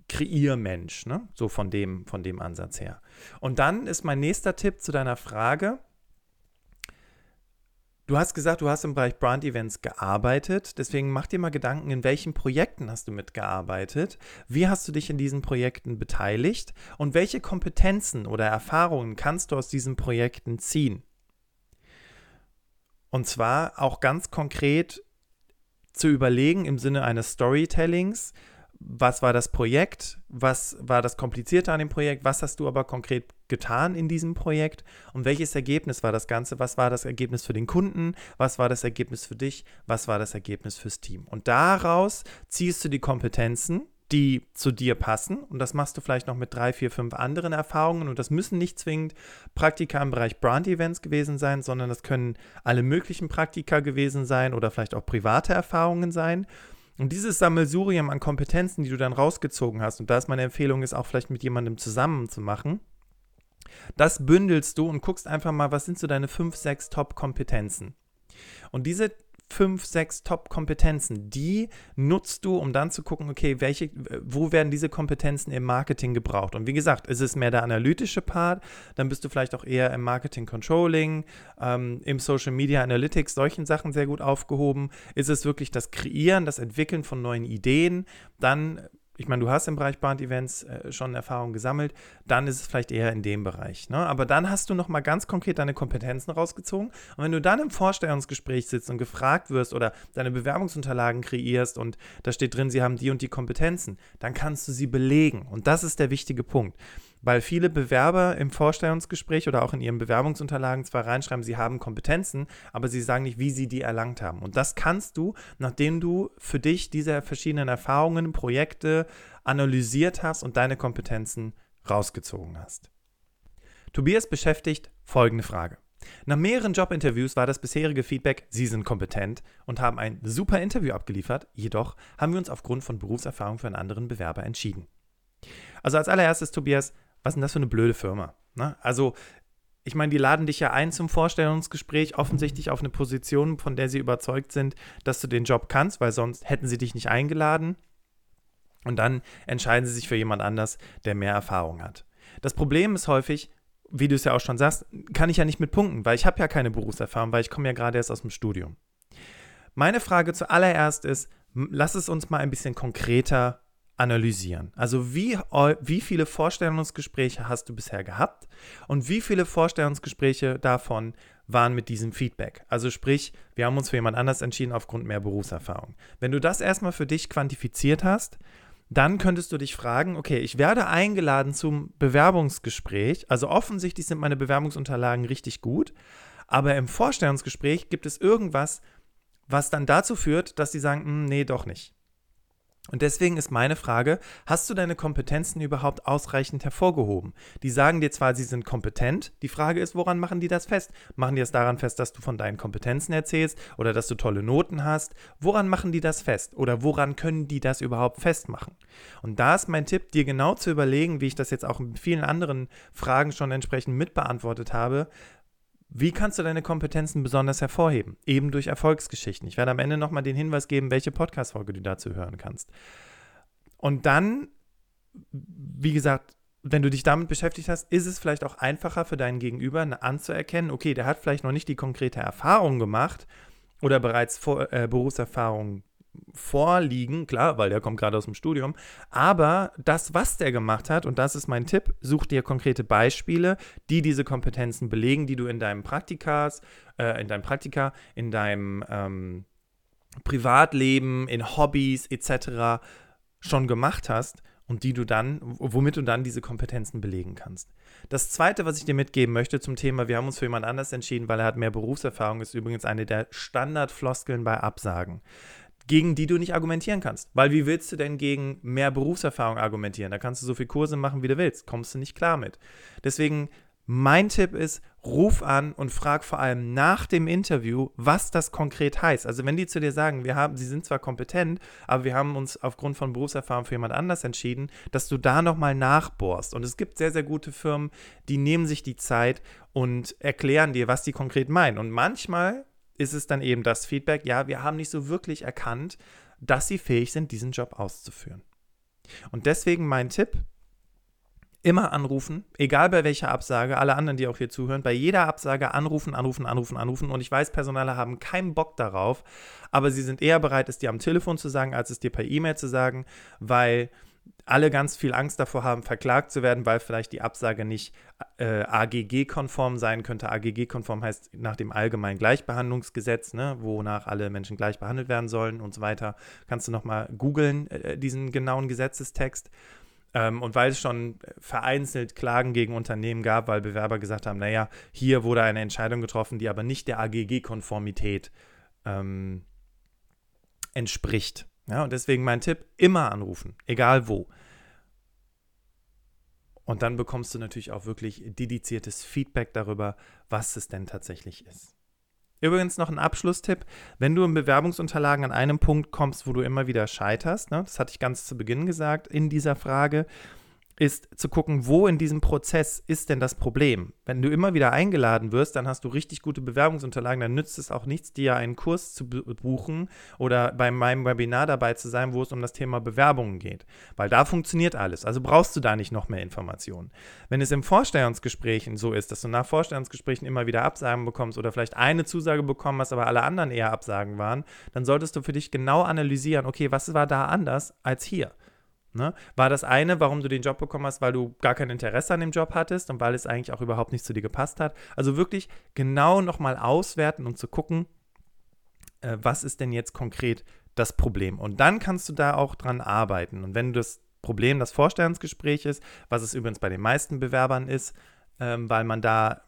Kreiermensch, ne? so von dem, von dem Ansatz her. Und dann ist mein nächster Tipp zu deiner Frage. Du hast gesagt, du hast im Bereich Brand Events gearbeitet, deswegen mach dir mal Gedanken, in welchen Projekten hast du mitgearbeitet, wie hast du dich in diesen Projekten beteiligt und welche Kompetenzen oder Erfahrungen kannst du aus diesen Projekten ziehen. Und zwar auch ganz konkret zu überlegen im Sinne eines Storytellings, was war das Projekt, was war das Komplizierte an dem Projekt, was hast du aber konkret getan in diesem Projekt? Und welches Ergebnis war das Ganze, was war das Ergebnis für den Kunden, was war das Ergebnis für dich, was war das Ergebnis fürs Team. Und daraus ziehst du die Kompetenzen, die zu dir passen. Und das machst du vielleicht noch mit drei, vier, fünf anderen Erfahrungen. Und das müssen nicht zwingend Praktika im Bereich Brand Events gewesen sein, sondern das können alle möglichen Praktika gewesen sein oder vielleicht auch private Erfahrungen sein und dieses Sammelsurium an Kompetenzen, die du dann rausgezogen hast, und da ist meine Empfehlung, ist auch vielleicht mit jemandem zusammen zu machen, das bündelst du und guckst einfach mal, was sind so deine fünf, sechs Top-Kompetenzen. Und diese fünf, sechs Top-Kompetenzen, die nutzt du, um dann zu gucken, okay, welche, wo werden diese Kompetenzen im Marketing gebraucht? Und wie gesagt, ist es mehr der analytische Part, dann bist du vielleicht auch eher im Marketing Controlling, ähm, im Social Media Analytics, solchen Sachen sehr gut aufgehoben. Ist es wirklich das Kreieren, das Entwickeln von neuen Ideen? Dann ich meine, du hast im Bereich Brand-Events äh, schon Erfahrung gesammelt, dann ist es vielleicht eher in dem Bereich. Ne? Aber dann hast du nochmal ganz konkret deine Kompetenzen rausgezogen. Und wenn du dann im Vorstellungsgespräch sitzt und gefragt wirst oder deine Bewerbungsunterlagen kreierst und da steht drin, sie haben die und die Kompetenzen, dann kannst du sie belegen. Und das ist der wichtige Punkt weil viele Bewerber im Vorstellungsgespräch oder auch in ihren Bewerbungsunterlagen zwar reinschreiben, sie haben Kompetenzen, aber sie sagen nicht, wie sie die erlangt haben. Und das kannst du, nachdem du für dich diese verschiedenen Erfahrungen, Projekte analysiert hast und deine Kompetenzen rausgezogen hast. Tobias beschäftigt folgende Frage. Nach mehreren Jobinterviews war das bisherige Feedback, Sie sind kompetent und haben ein super Interview abgeliefert, jedoch haben wir uns aufgrund von Berufserfahrung für einen anderen Bewerber entschieden. Also als allererstes, Tobias, was ist denn das für eine blöde Firma? Ne? Also ich meine, die laden dich ja ein zum Vorstellungsgespräch, offensichtlich auf eine Position, von der sie überzeugt sind, dass du den Job kannst, weil sonst hätten sie dich nicht eingeladen. Und dann entscheiden sie sich für jemand anders, der mehr Erfahrung hat. Das Problem ist häufig, wie du es ja auch schon sagst, kann ich ja nicht mit punkten, weil ich habe ja keine Berufserfahrung, weil ich komme ja gerade erst aus dem Studium. Meine Frage zuallererst ist, lass es uns mal ein bisschen konkreter analysieren. Also wie, wie viele Vorstellungsgespräche hast du bisher gehabt und wie viele Vorstellungsgespräche davon waren mit diesem Feedback? Also sprich, wir haben uns für jemand anders entschieden aufgrund mehr Berufserfahrung. Wenn du das erstmal für dich quantifiziert hast, dann könntest du dich fragen, okay, ich werde eingeladen zum Bewerbungsgespräch. Also offensichtlich sind meine Bewerbungsunterlagen richtig gut, aber im Vorstellungsgespräch gibt es irgendwas, was dann dazu führt, dass sie sagen, hm, nee, doch nicht. Und deswegen ist meine Frage, hast du deine Kompetenzen überhaupt ausreichend hervorgehoben? Die sagen dir zwar, sie sind kompetent, die Frage ist, woran machen die das fest? Machen die es daran fest, dass du von deinen Kompetenzen erzählst oder dass du tolle Noten hast? Woran machen die das fest? Oder woran können die das überhaupt festmachen? Und da ist mein Tipp, dir genau zu überlegen, wie ich das jetzt auch in vielen anderen Fragen schon entsprechend mitbeantwortet habe, wie kannst du deine Kompetenzen besonders hervorheben? Eben durch Erfolgsgeschichten. Ich werde am Ende nochmal den Hinweis geben, welche Podcast-Folge du dazu hören kannst. Und dann, wie gesagt, wenn du dich damit beschäftigt hast, ist es vielleicht auch einfacher für deinen Gegenüber anzuerkennen, okay, der hat vielleicht noch nicht die konkrete Erfahrung gemacht oder bereits Vor äh, Berufserfahrung vorliegen, klar, weil der kommt gerade aus dem Studium, aber das, was der gemacht hat, und das ist mein Tipp, such dir konkrete Beispiele, die diese Kompetenzen belegen, die du in deinem Praktikas, äh, in deinem Praktika, in deinem ähm, Privatleben, in Hobbys etc. schon gemacht hast und die du dann, womit du dann diese Kompetenzen belegen kannst. Das zweite, was ich dir mitgeben möchte zum Thema, wir haben uns für jemand anders entschieden, weil er hat mehr Berufserfahrung, ist übrigens eine der Standardfloskeln bei Absagen gegen die du nicht argumentieren kannst. Weil wie willst du denn gegen mehr Berufserfahrung argumentieren? Da kannst du so viele Kurse machen, wie du willst. Kommst du nicht klar mit. Deswegen mein Tipp ist, ruf an und frag vor allem nach dem Interview, was das konkret heißt. Also wenn die zu dir sagen, wir haben, sie sind zwar kompetent, aber wir haben uns aufgrund von Berufserfahrung für jemand anders entschieden, dass du da nochmal nachbohrst. Und es gibt sehr, sehr gute Firmen, die nehmen sich die Zeit und erklären dir, was die konkret meinen. Und manchmal ist es dann eben das Feedback, ja, wir haben nicht so wirklich erkannt, dass sie fähig sind, diesen Job auszuführen. Und deswegen mein Tipp, immer anrufen, egal bei welcher Absage, alle anderen, die auch hier zuhören, bei jeder Absage anrufen, anrufen, anrufen, anrufen. Und ich weiß, Personale haben keinen Bock darauf, aber sie sind eher bereit, es dir am Telefon zu sagen, als es dir per E-Mail zu sagen, weil alle ganz viel Angst davor haben, verklagt zu werden, weil vielleicht die Absage nicht äh, AGG-konform sein könnte. AGG-konform heißt nach dem Allgemeinen Gleichbehandlungsgesetz, ne, wonach alle Menschen gleich behandelt werden sollen und so weiter. Kannst du nochmal googeln, äh, diesen genauen Gesetzestext. Ähm, und weil es schon vereinzelt Klagen gegen Unternehmen gab, weil Bewerber gesagt haben, naja, hier wurde eine Entscheidung getroffen, die aber nicht der AGG-Konformität ähm, entspricht. Ja, und deswegen mein Tipp, immer anrufen, egal wo. Und dann bekommst du natürlich auch wirklich dediziertes Feedback darüber, was es denn tatsächlich ist. Übrigens noch ein Abschlusstipp, wenn du in Bewerbungsunterlagen an einem Punkt kommst, wo du immer wieder scheiterst, ne, das hatte ich ganz zu Beginn gesagt in dieser Frage, ist zu gucken, wo in diesem Prozess ist denn das Problem. Wenn du immer wieder eingeladen wirst, dann hast du richtig gute Bewerbungsunterlagen, dann nützt es auch nichts, dir einen Kurs zu buchen oder bei meinem Webinar dabei zu sein, wo es um das Thema Bewerbungen geht. Weil da funktioniert alles. Also brauchst du da nicht noch mehr Informationen. Wenn es im Vorstellungsgesprächen so ist, dass du nach Vorstellungsgesprächen immer wieder Absagen bekommst oder vielleicht eine Zusage bekommen hast, aber alle anderen eher Absagen waren, dann solltest du für dich genau analysieren, okay, was war da anders als hier? Ne? War das eine, warum du den Job bekommen hast, weil du gar kein Interesse an dem Job hattest und weil es eigentlich auch überhaupt nicht zu dir gepasst hat? Also wirklich genau nochmal auswerten und zu gucken, äh, was ist denn jetzt konkret das Problem? Und dann kannst du da auch dran arbeiten. Und wenn das Problem das Vorstellungsgespräch ist, was es übrigens bei den meisten Bewerbern ist, ähm, weil man da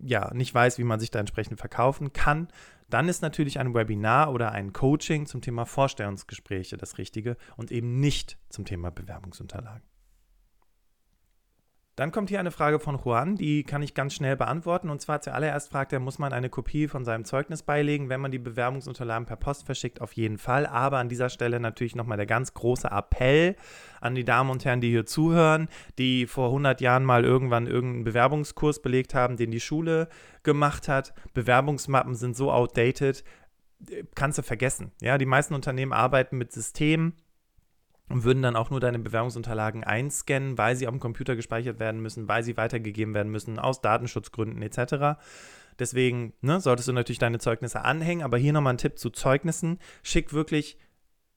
ja nicht weiß, wie man sich da entsprechend verkaufen kann, dann ist natürlich ein Webinar oder ein Coaching zum Thema Vorstellungsgespräche das Richtige und eben nicht zum Thema Bewerbungsunterlagen. Dann kommt hier eine Frage von Juan, die kann ich ganz schnell beantworten. Und zwar zuallererst fragt er, muss man eine Kopie von seinem Zeugnis beilegen, wenn man die Bewerbungsunterlagen per Post verschickt? Auf jeden Fall. Aber an dieser Stelle natürlich nochmal der ganz große Appell an die Damen und Herren, die hier zuhören, die vor 100 Jahren mal irgendwann irgendeinen Bewerbungskurs belegt haben, den die Schule gemacht hat. Bewerbungsmappen sind so outdated, kannst du vergessen. Ja, die meisten Unternehmen arbeiten mit Systemen und würden dann auch nur deine Bewerbungsunterlagen einscannen, weil sie auf dem Computer gespeichert werden müssen, weil sie weitergegeben werden müssen, aus Datenschutzgründen etc. Deswegen ne, solltest du natürlich deine Zeugnisse anhängen, aber hier nochmal ein Tipp zu Zeugnissen. Schick wirklich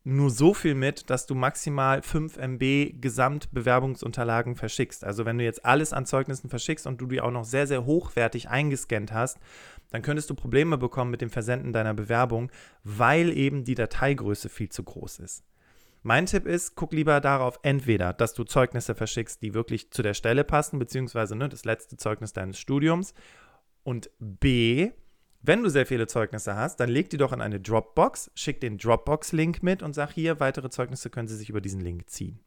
nur so viel mit, dass du maximal 5 MB Gesamtbewerbungsunterlagen verschickst. Also wenn du jetzt alles an Zeugnissen verschickst und du die auch noch sehr, sehr hochwertig eingescannt hast, dann könntest du Probleme bekommen mit dem Versenden deiner Bewerbung, weil eben die Dateigröße viel zu groß ist. Mein Tipp ist, guck lieber darauf, entweder, dass du Zeugnisse verschickst, die wirklich zu der Stelle passen, beziehungsweise ne, das letzte Zeugnis deines Studiums. Und B, wenn du sehr viele Zeugnisse hast, dann leg die doch in eine Dropbox, schick den Dropbox-Link mit und sag hier, weitere Zeugnisse können Sie sich über diesen Link ziehen.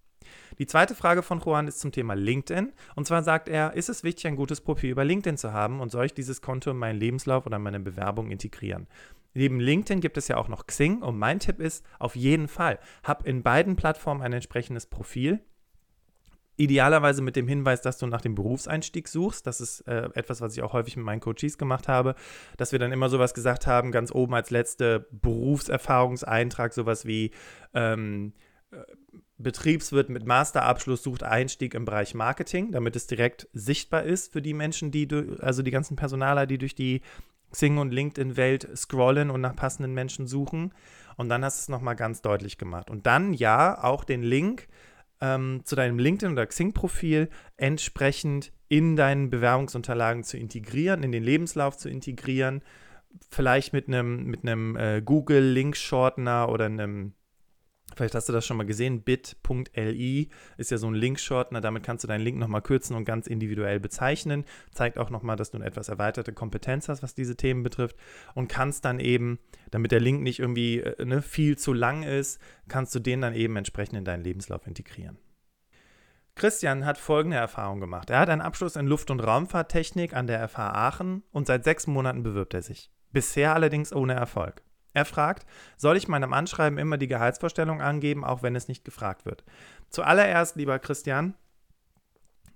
Die zweite Frage von Juan ist zum Thema LinkedIn. Und zwar sagt er, ist es wichtig, ein gutes Profil über LinkedIn zu haben und soll ich dieses Konto in meinen Lebenslauf oder meine Bewerbung integrieren? Neben LinkedIn gibt es ja auch noch Xing und mein Tipp ist auf jeden Fall, hab in beiden Plattformen ein entsprechendes Profil. Idealerweise mit dem Hinweis, dass du nach dem Berufseinstieg suchst. Das ist äh, etwas, was ich auch häufig mit meinen Coaches gemacht habe, dass wir dann immer sowas gesagt haben, ganz oben als letzte Berufserfahrungseintrag, sowas wie ähm, äh, Betriebswirt mit Masterabschluss sucht Einstieg im Bereich Marketing, damit es direkt sichtbar ist für die Menschen, die du, also die ganzen Personaler, die durch die Xing und LinkedIn-Welt scrollen und nach passenden Menschen suchen. Und dann hast du es nochmal ganz deutlich gemacht. Und dann ja auch den Link ähm, zu deinem LinkedIn- oder Xing-Profil entsprechend in deinen Bewerbungsunterlagen zu integrieren, in den Lebenslauf zu integrieren. Vielleicht mit einem mit äh, Google-Link-Shortener oder einem Vielleicht hast du das schon mal gesehen. bit.li ist ja so ein Link-Shortener. Damit kannst du deinen Link nochmal kürzen und ganz individuell bezeichnen. Zeigt auch nochmal, dass du eine etwas erweiterte Kompetenz hast, was diese Themen betrifft. Und kannst dann eben, damit der Link nicht irgendwie äh, ne, viel zu lang ist, kannst du den dann eben entsprechend in deinen Lebenslauf integrieren. Christian hat folgende Erfahrung gemacht. Er hat einen Abschluss in Luft- und Raumfahrttechnik an der FH Aachen und seit sechs Monaten bewirbt er sich. Bisher allerdings ohne Erfolg. Er fragt, soll ich meinem Anschreiben immer die Gehaltsvorstellung angeben, auch wenn es nicht gefragt wird? Zuallererst, lieber Christian,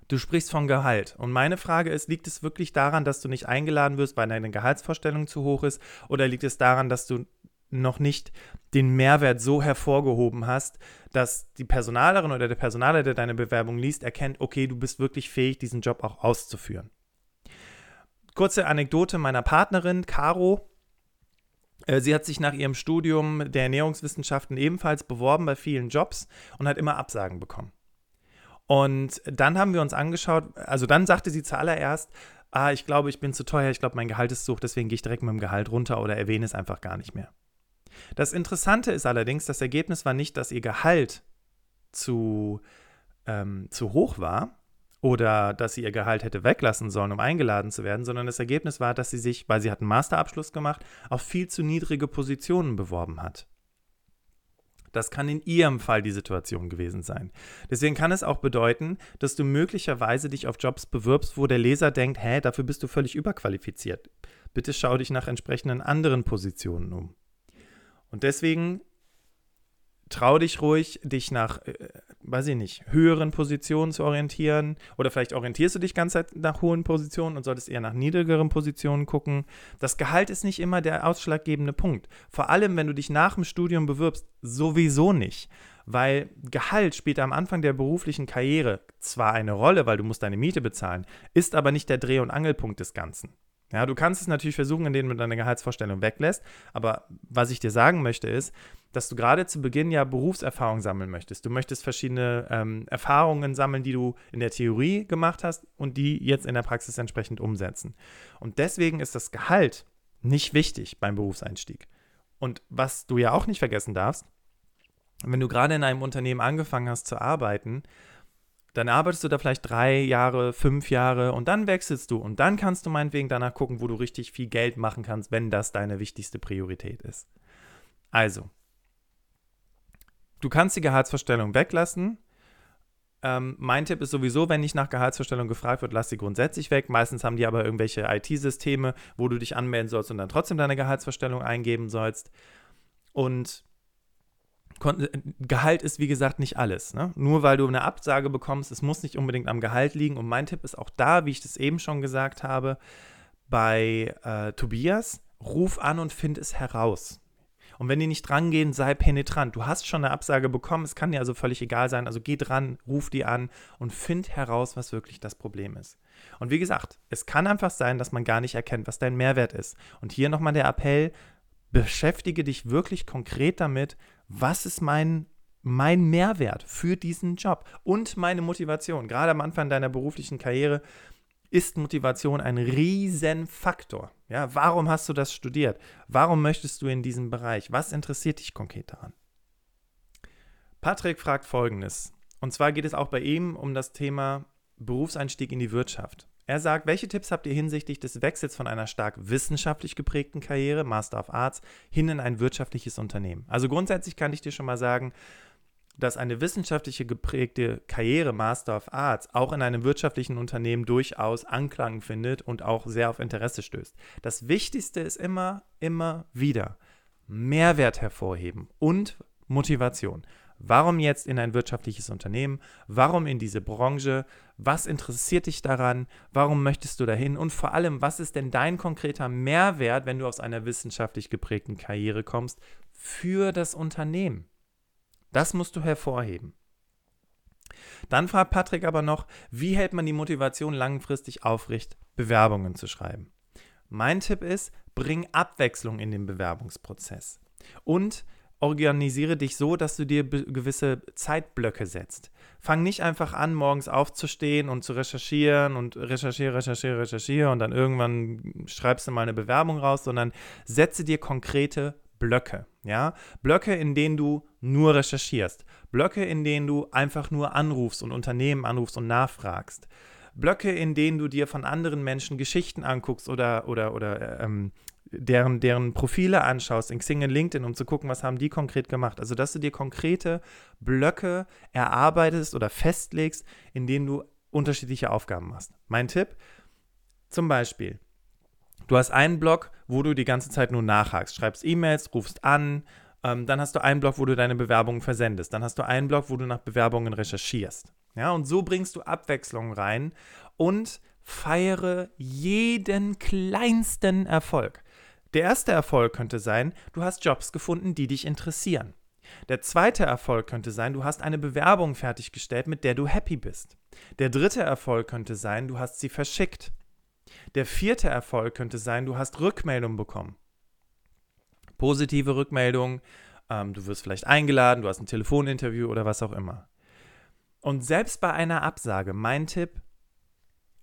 du sprichst von Gehalt. Und meine Frage ist, liegt es wirklich daran, dass du nicht eingeladen wirst, weil deine Gehaltsvorstellung zu hoch ist? Oder liegt es daran, dass du noch nicht den Mehrwert so hervorgehoben hast, dass die Personalerin oder der Personaler, der deine Bewerbung liest, erkennt, okay, du bist wirklich fähig, diesen Job auch auszuführen. Kurze Anekdote meiner Partnerin, Caro, sie hat sich nach ihrem Studium der Ernährungswissenschaften ebenfalls beworben bei vielen Jobs und hat immer Absagen bekommen. Und dann haben wir uns angeschaut, also dann sagte sie zuallererst, ah, ich glaube, ich bin zu teuer, ich glaube, mein Gehalt ist zu hoch, deswegen gehe ich direkt mit dem Gehalt runter oder erwähne es einfach gar nicht mehr. Das Interessante ist allerdings, das Ergebnis war nicht, dass ihr Gehalt zu, ähm, zu hoch war, oder dass sie ihr Gehalt hätte weglassen sollen, um eingeladen zu werden, sondern das Ergebnis war, dass sie sich, weil sie hat einen Masterabschluss gemacht, auf viel zu niedrige Positionen beworben hat. Das kann in ihrem Fall die Situation gewesen sein. Deswegen kann es auch bedeuten, dass du möglicherweise dich auf Jobs bewirbst, wo der Leser denkt, hä, dafür bist du völlig überqualifiziert. Bitte schau dich nach entsprechenden anderen Positionen um. Und deswegen trau dich ruhig, dich nach, äh, weiß ich nicht, höheren Positionen zu orientieren. Oder vielleicht orientierst du dich ganz nach hohen Positionen und solltest eher nach niedrigeren Positionen gucken. Das Gehalt ist nicht immer der ausschlaggebende Punkt. Vor allem, wenn du dich nach dem Studium bewirbst, sowieso nicht. Weil Gehalt spielt am Anfang der beruflichen Karriere zwar eine Rolle, weil du musst deine Miete bezahlen, ist aber nicht der Dreh- und Angelpunkt des Ganzen. Ja, du kannst es natürlich versuchen, indem du deine Gehaltsvorstellung weglässt. Aber was ich dir sagen möchte, ist, dass du gerade zu Beginn ja Berufserfahrung sammeln möchtest. Du möchtest verschiedene ähm, Erfahrungen sammeln, die du in der Theorie gemacht hast und die jetzt in der Praxis entsprechend umsetzen. Und deswegen ist das Gehalt nicht wichtig beim Berufseinstieg. Und was du ja auch nicht vergessen darfst, wenn du gerade in einem Unternehmen angefangen hast zu arbeiten, dann arbeitest du da vielleicht drei Jahre, fünf Jahre und dann wechselst du und dann kannst du meinetwegen danach gucken, wo du richtig viel Geld machen kannst, wenn das deine wichtigste Priorität ist. Also, du kannst die Gehaltsvorstellung weglassen. Ähm, mein Tipp ist sowieso, wenn nicht nach Gehaltsvorstellung gefragt wird, lass sie grundsätzlich weg. Meistens haben die aber irgendwelche IT-Systeme, wo du dich anmelden sollst und dann trotzdem deine Gehaltsvorstellung eingeben sollst. Und Gehalt ist, wie gesagt, nicht alles. Ne? Nur weil du eine Absage bekommst, es muss nicht unbedingt am Gehalt liegen. Und mein Tipp ist auch da, wie ich das eben schon gesagt habe, bei äh, Tobias, ruf an und find es heraus. Und wenn die nicht drangehen, sei penetrant. Du hast schon eine Absage bekommen, es kann dir also völlig egal sein. Also geh dran, ruf die an und find heraus, was wirklich das Problem ist. Und wie gesagt, es kann einfach sein, dass man gar nicht erkennt, was dein Mehrwert ist. Und hier nochmal der Appell, beschäftige dich wirklich konkret damit, was ist mein, mein Mehrwert für diesen Job und meine Motivation. Gerade am Anfang deiner beruflichen Karriere ist Motivation ein Riesenfaktor. Ja, warum hast du das studiert? Warum möchtest du in diesem Bereich? Was interessiert dich konkret daran? Patrick fragt folgendes. Und zwar geht es auch bei ihm um das Thema Berufseinstieg in die Wirtschaft. Er sagt, welche Tipps habt ihr hinsichtlich des Wechsels von einer stark wissenschaftlich geprägten Karriere, Master of Arts, hin in ein wirtschaftliches Unternehmen? Also grundsätzlich kann ich dir schon mal sagen, dass eine wissenschaftliche geprägte Karriere Master of Arts auch in einem wirtschaftlichen Unternehmen durchaus Anklang findet und auch sehr auf Interesse stößt. Das Wichtigste ist immer, immer wieder Mehrwert hervorheben und Motivation. Warum jetzt in ein wirtschaftliches Unternehmen? Warum in diese Branche? Was interessiert dich daran? Warum möchtest du dahin? Und vor allem, was ist denn dein konkreter Mehrwert, wenn du aus einer wissenschaftlich geprägten Karriere kommst, für das Unternehmen? Das musst du hervorheben. Dann fragt Patrick aber noch, wie hält man die Motivation langfristig aufrecht, Bewerbungen zu schreiben? Mein Tipp ist, bring Abwechslung in den Bewerbungsprozess und organisiere dich so, dass du dir gewisse Zeitblöcke setzt. Fang nicht einfach an, morgens aufzustehen und zu recherchieren und recherchiere, recherchiere, recherchiere und dann irgendwann schreibst du mal eine Bewerbung raus, sondern setze dir konkrete Blöcke. Ja? Blöcke, in denen du nur recherchierst. Blöcke, in denen du einfach nur anrufst und Unternehmen anrufst und nachfragst. Blöcke, in denen du dir von anderen Menschen Geschichten anguckst oder, oder, oder ähm, deren, deren Profile anschaust in Xing und LinkedIn, um zu gucken, was haben die konkret gemacht. Also, dass du dir konkrete Blöcke erarbeitest oder festlegst, in denen du unterschiedliche Aufgaben machst. Mein Tipp, zum Beispiel, Du hast einen Blog, wo du die ganze Zeit nur nachhakst, schreibst E-Mails, rufst an, ähm, dann hast du einen Blog, wo du deine Bewerbungen versendest, dann hast du einen Blog, wo du nach Bewerbungen recherchierst. Ja, und so bringst du Abwechslung rein und feiere jeden kleinsten Erfolg. Der erste Erfolg könnte sein, du hast Jobs gefunden, die dich interessieren. Der zweite Erfolg könnte sein, du hast eine Bewerbung fertiggestellt, mit der du happy bist. Der dritte Erfolg könnte sein, du hast sie verschickt. Der vierte Erfolg könnte sein, du hast Rückmeldung bekommen. Positive Rückmeldung, ähm, du wirst vielleicht eingeladen, du hast ein Telefoninterview oder was auch immer. Und selbst bei einer Absage, mein Tipp,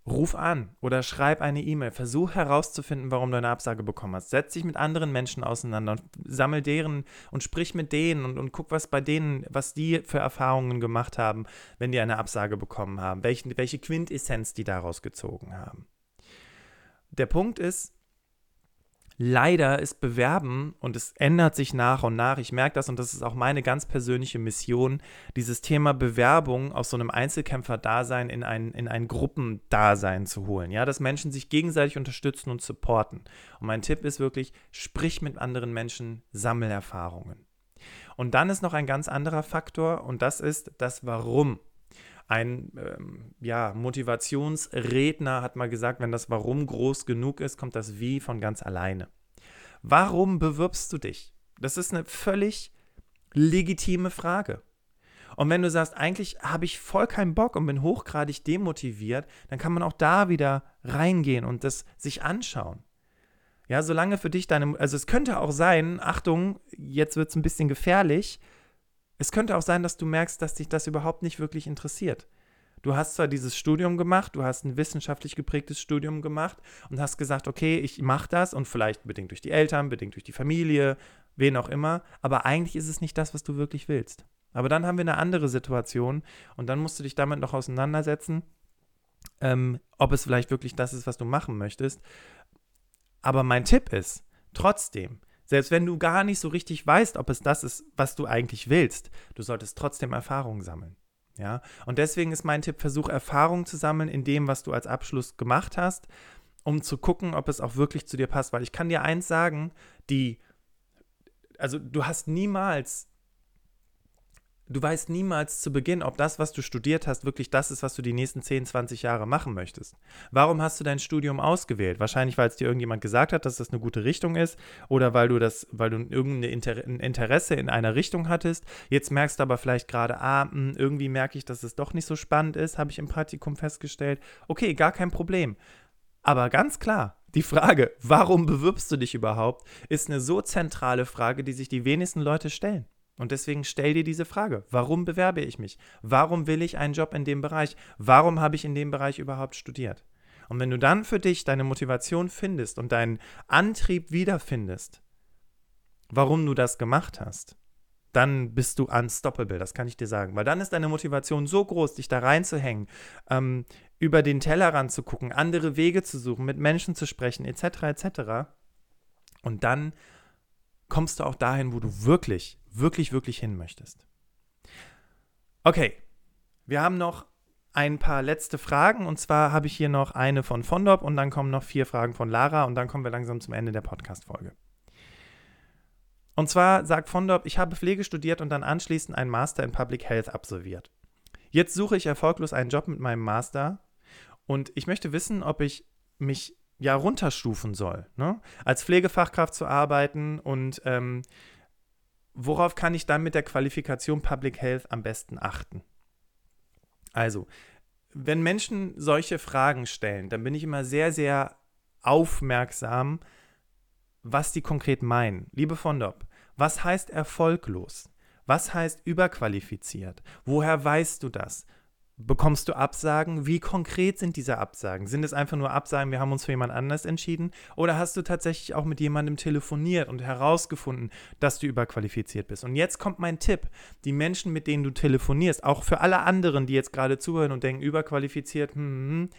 ruf an oder schreib eine E-Mail. Versuch herauszufinden, warum du eine Absage bekommen hast. Setz dich mit anderen Menschen auseinander und sammel deren und sprich mit denen und, und guck, was bei denen, was die für Erfahrungen gemacht haben, wenn die eine Absage bekommen haben, welche, welche Quintessenz die daraus gezogen haben der Punkt ist, leider ist Bewerben und es ändert sich nach und nach. Ich merke das und das ist auch meine ganz persönliche Mission, dieses Thema Bewerbung aus so einem Einzelkämpfer-Dasein in ein, in ein Gruppendasein zu holen. Ja, dass Menschen sich gegenseitig unterstützen und supporten. Und mein Tipp ist wirklich, sprich mit anderen Menschen, sammel Erfahrungen. Und dann ist noch ein ganz anderer Faktor und das ist das Warum. Ein ähm, ja, Motivationsredner hat mal gesagt, wenn das Warum groß genug ist, kommt das Wie von ganz alleine. Warum bewirbst du dich? Das ist eine völlig legitime Frage. Und wenn du sagst, eigentlich habe ich voll keinen Bock und bin hochgradig demotiviert, dann kann man auch da wieder reingehen und das sich anschauen. Ja, solange für dich deine, also es könnte auch sein, Achtung, jetzt wird es ein bisschen gefährlich, es könnte auch sein, dass du merkst, dass dich das überhaupt nicht wirklich interessiert. Du hast zwar dieses Studium gemacht, du hast ein wissenschaftlich geprägtes Studium gemacht und hast gesagt, okay, ich mache das und vielleicht bedingt durch die Eltern, bedingt durch die Familie, wen auch immer, aber eigentlich ist es nicht das, was du wirklich willst. Aber dann haben wir eine andere Situation und dann musst du dich damit noch auseinandersetzen, ähm, ob es vielleicht wirklich das ist, was du machen möchtest. Aber mein Tipp ist, trotzdem, selbst wenn du gar nicht so richtig weißt, ob es das ist, was du eigentlich willst, du solltest trotzdem Erfahrung sammeln. Ja, und deswegen ist mein Tipp, versuch Erfahrung zu sammeln in dem, was du als Abschluss gemacht hast, um zu gucken, ob es auch wirklich zu dir passt. Weil ich kann dir eins sagen, die, also du hast niemals du weißt niemals zu Beginn, ob das, was du studiert hast, wirklich das ist, was du die nächsten 10, 20 Jahre machen möchtest. Warum hast du dein Studium ausgewählt? Wahrscheinlich, weil es dir irgendjemand gesagt hat, dass das eine gute Richtung ist oder weil du das, weil du irgendein Inter Interesse in einer Richtung hattest. Jetzt merkst du aber vielleicht gerade, ah, hm, irgendwie merke ich, dass es doch nicht so spannend ist, habe ich im Praktikum festgestellt. Okay, gar kein Problem. Aber ganz klar, die Frage, warum bewirbst du dich überhaupt, ist eine so zentrale Frage, die sich die wenigsten Leute stellen. Und deswegen stell dir diese Frage, warum bewerbe ich mich? Warum will ich einen Job in dem Bereich? Warum habe ich in dem Bereich überhaupt studiert? Und wenn du dann für dich deine Motivation findest und deinen Antrieb wiederfindest, warum du das gemacht hast, dann bist du unstoppable, das kann ich dir sagen. Weil dann ist deine Motivation so groß, dich da reinzuhängen, ähm, über den Tellerrand zu gucken, andere Wege zu suchen, mit Menschen zu sprechen, etc., etc. Und dann kommst du auch dahin, wo du wirklich, wirklich, wirklich hin möchtest. Okay, wir haben noch ein paar letzte Fragen und zwar habe ich hier noch eine von Fondop und dann kommen noch vier Fragen von Lara und dann kommen wir langsam zum Ende der Podcast-Folge. Und zwar sagt Fondop, ich habe Pflege studiert und dann anschließend einen Master in Public Health absolviert. Jetzt suche ich erfolglos einen Job mit meinem Master und ich möchte wissen, ob ich mich ja runterstufen soll, ne? als Pflegefachkraft zu arbeiten und ähm, worauf kann ich dann mit der Qualifikation Public Health am besten achten? Also, wenn Menschen solche Fragen stellen, dann bin ich immer sehr, sehr aufmerksam, was die konkret meinen. Liebe Fondop, was heißt erfolglos? Was heißt überqualifiziert? Woher weißt du das? Bekommst du Absagen? Wie konkret sind diese Absagen? Sind es einfach nur Absagen, wir haben uns für jemand anders entschieden? Oder hast du tatsächlich auch mit jemandem telefoniert und herausgefunden, dass du überqualifiziert bist? Und jetzt kommt mein Tipp. Die Menschen, mit denen du telefonierst, auch für alle anderen, die jetzt gerade zuhören und denken, überqualifiziert, hm, hm, hm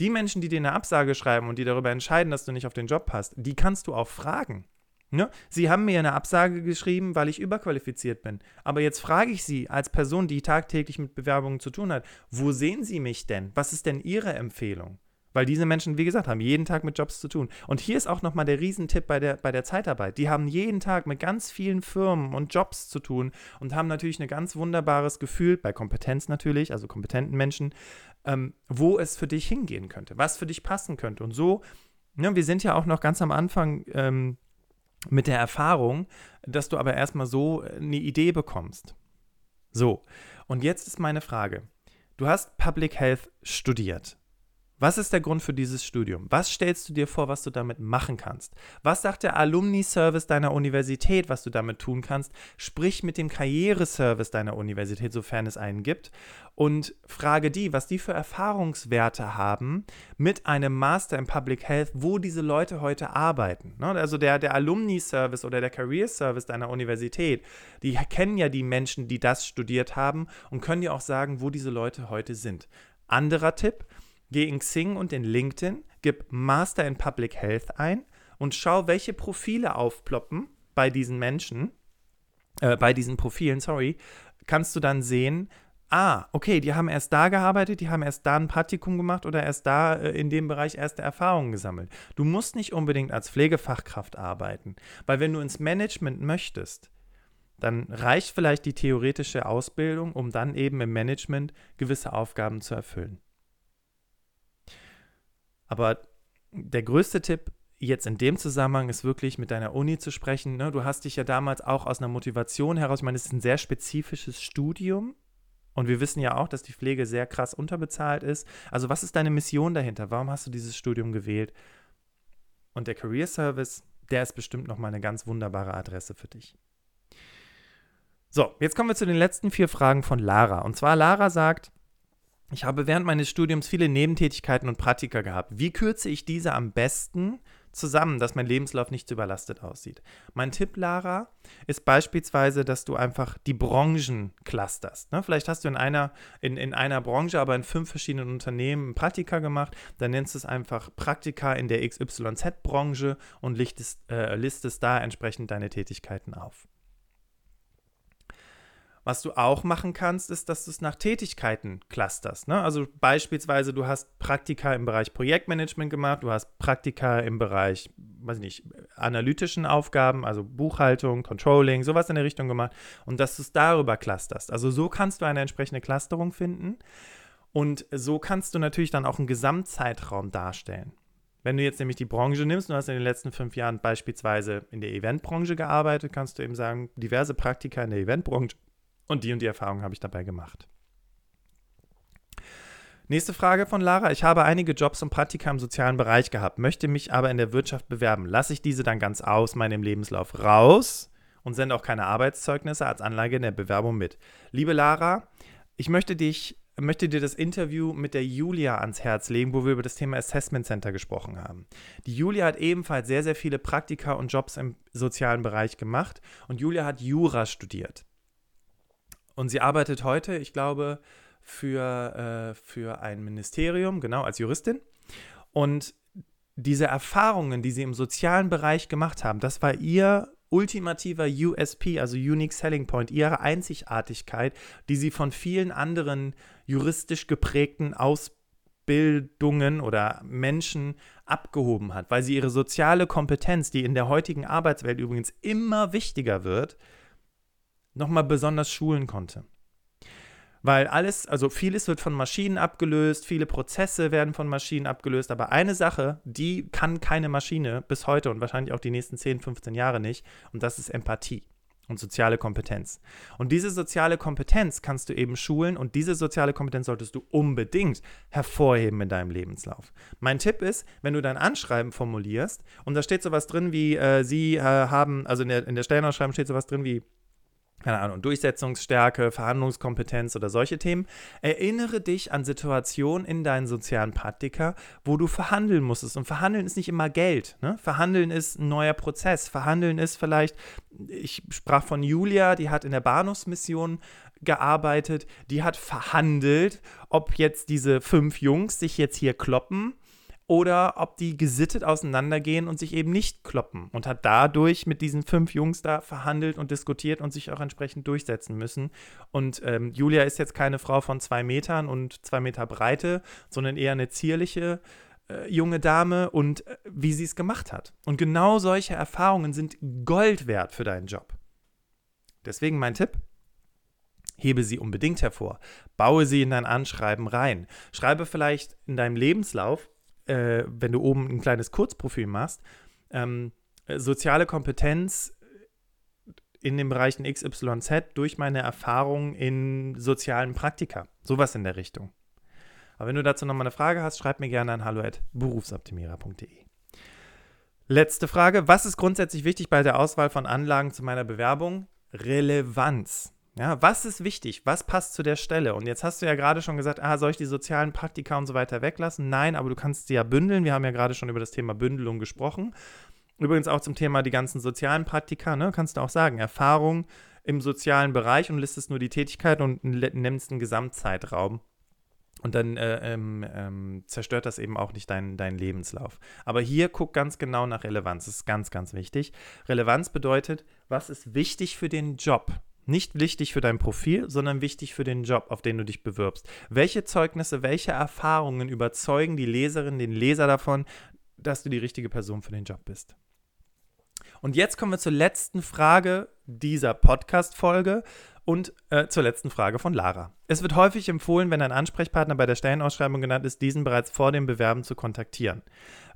die Menschen, die dir eine Absage schreiben und die darüber entscheiden, dass du nicht auf den Job passt, die kannst du auch fragen. Ne? Sie haben mir eine Absage geschrieben, weil ich überqualifiziert bin. Aber jetzt frage ich Sie als Person, die tagtäglich mit Bewerbungen zu tun hat, wo sehen Sie mich denn? Was ist denn Ihre Empfehlung? Weil diese Menschen, wie gesagt, haben jeden Tag mit Jobs zu tun. Und hier ist auch nochmal der Riesentipp bei der, bei der Zeitarbeit. Die haben jeden Tag mit ganz vielen Firmen und Jobs zu tun und haben natürlich ein ganz wunderbares Gefühl, bei Kompetenz natürlich, also kompetenten Menschen, ähm, wo es für dich hingehen könnte, was für dich passen könnte. Und so, ne, wir sind ja auch noch ganz am Anfang ähm, mit der Erfahrung, dass du aber erstmal so äh, eine Idee bekommst. So, und jetzt ist meine Frage. Du hast Public Health studiert. Was ist der Grund für dieses Studium? Was stellst du dir vor, was du damit machen kannst? Was sagt der Alumni-Service deiner Universität, was du damit tun kannst? Sprich mit dem Karriereservice deiner Universität, sofern es einen gibt, und frage die, was die für Erfahrungswerte haben mit einem Master in Public Health, wo diese Leute heute arbeiten. Ne? Also der, der Alumni-Service oder der Career-Service deiner Universität, die kennen ja die Menschen, die das studiert haben und können dir auch sagen, wo diese Leute heute sind. Anderer Tipp, Geh in Xing und in LinkedIn, gib Master in Public Health ein und schau, welche Profile aufploppen bei diesen Menschen, äh, bei diesen Profilen, sorry, kannst du dann sehen, ah, okay, die haben erst da gearbeitet, die haben erst da ein Praktikum gemacht oder erst da äh, in dem Bereich erste Erfahrungen gesammelt. Du musst nicht unbedingt als Pflegefachkraft arbeiten, weil wenn du ins Management möchtest, dann reicht vielleicht die theoretische Ausbildung, um dann eben im Management gewisse Aufgaben zu erfüllen. Aber der größte Tipp jetzt in dem Zusammenhang ist wirklich mit deiner Uni zu sprechen. Ne? Du hast dich ja damals auch aus einer Motivation heraus, ich meine, es ist ein sehr spezifisches Studium. Und wir wissen ja auch, dass die Pflege sehr krass unterbezahlt ist. Also was ist deine Mission dahinter? Warum hast du dieses Studium gewählt? Und der Career Service, der ist bestimmt nochmal eine ganz wunderbare Adresse für dich. So, jetzt kommen wir zu den letzten vier Fragen von Lara. Und zwar Lara sagt, ich habe während meines Studiums viele Nebentätigkeiten und Praktika gehabt. Wie kürze ich diese am besten zusammen, dass mein Lebenslauf nicht überlastet aussieht? Mein Tipp, Lara, ist beispielsweise, dass du einfach die Branchen clusterst. Ne? Vielleicht hast du in einer, in, in einer Branche, aber in fünf verschiedenen Unternehmen Praktika gemacht. Dann nennst du es einfach Praktika in der XYZ-Branche und listest, äh, listest da entsprechend deine Tätigkeiten auf. Was du auch machen kannst, ist, dass du es nach Tätigkeiten clusterst. Ne? Also beispielsweise, du hast Praktika im Bereich Projektmanagement gemacht, du hast Praktika im Bereich, weiß ich nicht, analytischen Aufgaben, also Buchhaltung, Controlling, sowas in der Richtung gemacht und dass du es darüber clusterst. Also so kannst du eine entsprechende Clusterung finden und so kannst du natürlich dann auch einen Gesamtzeitraum darstellen. Wenn du jetzt nämlich die Branche nimmst, du hast in den letzten fünf Jahren beispielsweise in der Eventbranche gearbeitet, kannst du eben sagen, diverse Praktika in der Eventbranche und die und die Erfahrung habe ich dabei gemacht. Nächste Frage von Lara. Ich habe einige Jobs und Praktika im sozialen Bereich gehabt, möchte mich aber in der Wirtschaft bewerben. Lasse ich diese dann ganz aus meinem Lebenslauf raus und sende auch keine Arbeitszeugnisse als Anlage in der Bewerbung mit. Liebe Lara, ich möchte dich möchte dir das Interview mit der Julia ans Herz legen, wo wir über das Thema Assessment Center gesprochen haben. Die Julia hat ebenfalls sehr, sehr viele Praktika und Jobs im sozialen Bereich gemacht und Julia hat Jura studiert. Und sie arbeitet heute, ich glaube, für, äh, für ein Ministerium, genau, als Juristin. Und diese Erfahrungen, die sie im sozialen Bereich gemacht haben, das war ihr ultimativer USP, also Unique Selling Point, ihre Einzigartigkeit, die sie von vielen anderen juristisch geprägten Ausbildungen oder Menschen abgehoben hat, weil sie ihre soziale Kompetenz, die in der heutigen Arbeitswelt übrigens immer wichtiger wird, nochmal besonders schulen konnte. Weil alles, also vieles wird von Maschinen abgelöst, viele Prozesse werden von Maschinen abgelöst, aber eine Sache, die kann keine Maschine bis heute und wahrscheinlich auch die nächsten 10, 15 Jahre nicht, und das ist Empathie und soziale Kompetenz. Und diese soziale Kompetenz kannst du eben schulen und diese soziale Kompetenz solltest du unbedingt hervorheben in deinem Lebenslauf. Mein Tipp ist, wenn du dein Anschreiben formulierst und da steht sowas drin wie, äh, sie äh, haben, also in der, in der Stellenausschreibung steht sowas drin wie, keine Ahnung, Durchsetzungsstärke, Verhandlungskompetenz oder solche Themen. Erinnere dich an Situationen in deinen sozialen Praktika, wo du verhandeln musstest. Und verhandeln ist nicht immer Geld. Ne? Verhandeln ist ein neuer Prozess. Verhandeln ist vielleicht, ich sprach von Julia, die hat in der Bahnhofsmission gearbeitet, die hat verhandelt, ob jetzt diese fünf Jungs sich jetzt hier kloppen oder ob die gesittet auseinandergehen und sich eben nicht kloppen und hat dadurch mit diesen fünf Jungs da verhandelt und diskutiert und sich auch entsprechend durchsetzen müssen. Und ähm, Julia ist jetzt keine Frau von zwei Metern und zwei Meter Breite, sondern eher eine zierliche äh, junge Dame und äh, wie sie es gemacht hat. Und genau solche Erfahrungen sind Gold wert für deinen Job. Deswegen mein Tipp, hebe sie unbedingt hervor. Baue sie in dein Anschreiben rein. Schreibe vielleicht in deinem Lebenslauf äh, wenn du oben ein kleines Kurzprofil machst, ähm, soziale Kompetenz in den Bereichen XYZ durch meine Erfahrung in sozialen Praktika. Sowas in der Richtung. Aber wenn du dazu nochmal eine Frage hast, schreib mir gerne an hallo@berufsoptimierer.de. Letzte Frage. Was ist grundsätzlich wichtig bei der Auswahl von Anlagen zu meiner Bewerbung? Relevanz. Ja, was ist wichtig? Was passt zu der Stelle? Und jetzt hast du ja gerade schon gesagt, ah, soll ich die sozialen Praktika und so weiter weglassen? Nein, aber du kannst sie ja bündeln. Wir haben ja gerade schon über das Thema Bündelung gesprochen. Übrigens auch zum Thema die ganzen sozialen Praktika, ne, kannst du auch sagen, Erfahrung im sozialen Bereich und listest nur die Tätigkeit und nimmst einen Gesamtzeitraum. Und dann äh, ähm, ähm, zerstört das eben auch nicht deinen dein Lebenslauf. Aber hier guck ganz genau nach Relevanz. Das ist ganz, ganz wichtig. Relevanz bedeutet, was ist wichtig für den Job? Nicht wichtig für dein Profil, sondern wichtig für den Job, auf den du dich bewirbst. Welche Zeugnisse, welche Erfahrungen überzeugen die Leserin, den Leser davon, dass du die richtige Person für den Job bist? Und jetzt kommen wir zur letzten Frage dieser Podcast-Folge und äh, zur letzten Frage von Lara. Es wird häufig empfohlen, wenn ein Ansprechpartner bei der Stellenausschreibung genannt ist, diesen bereits vor dem Bewerben zu kontaktieren.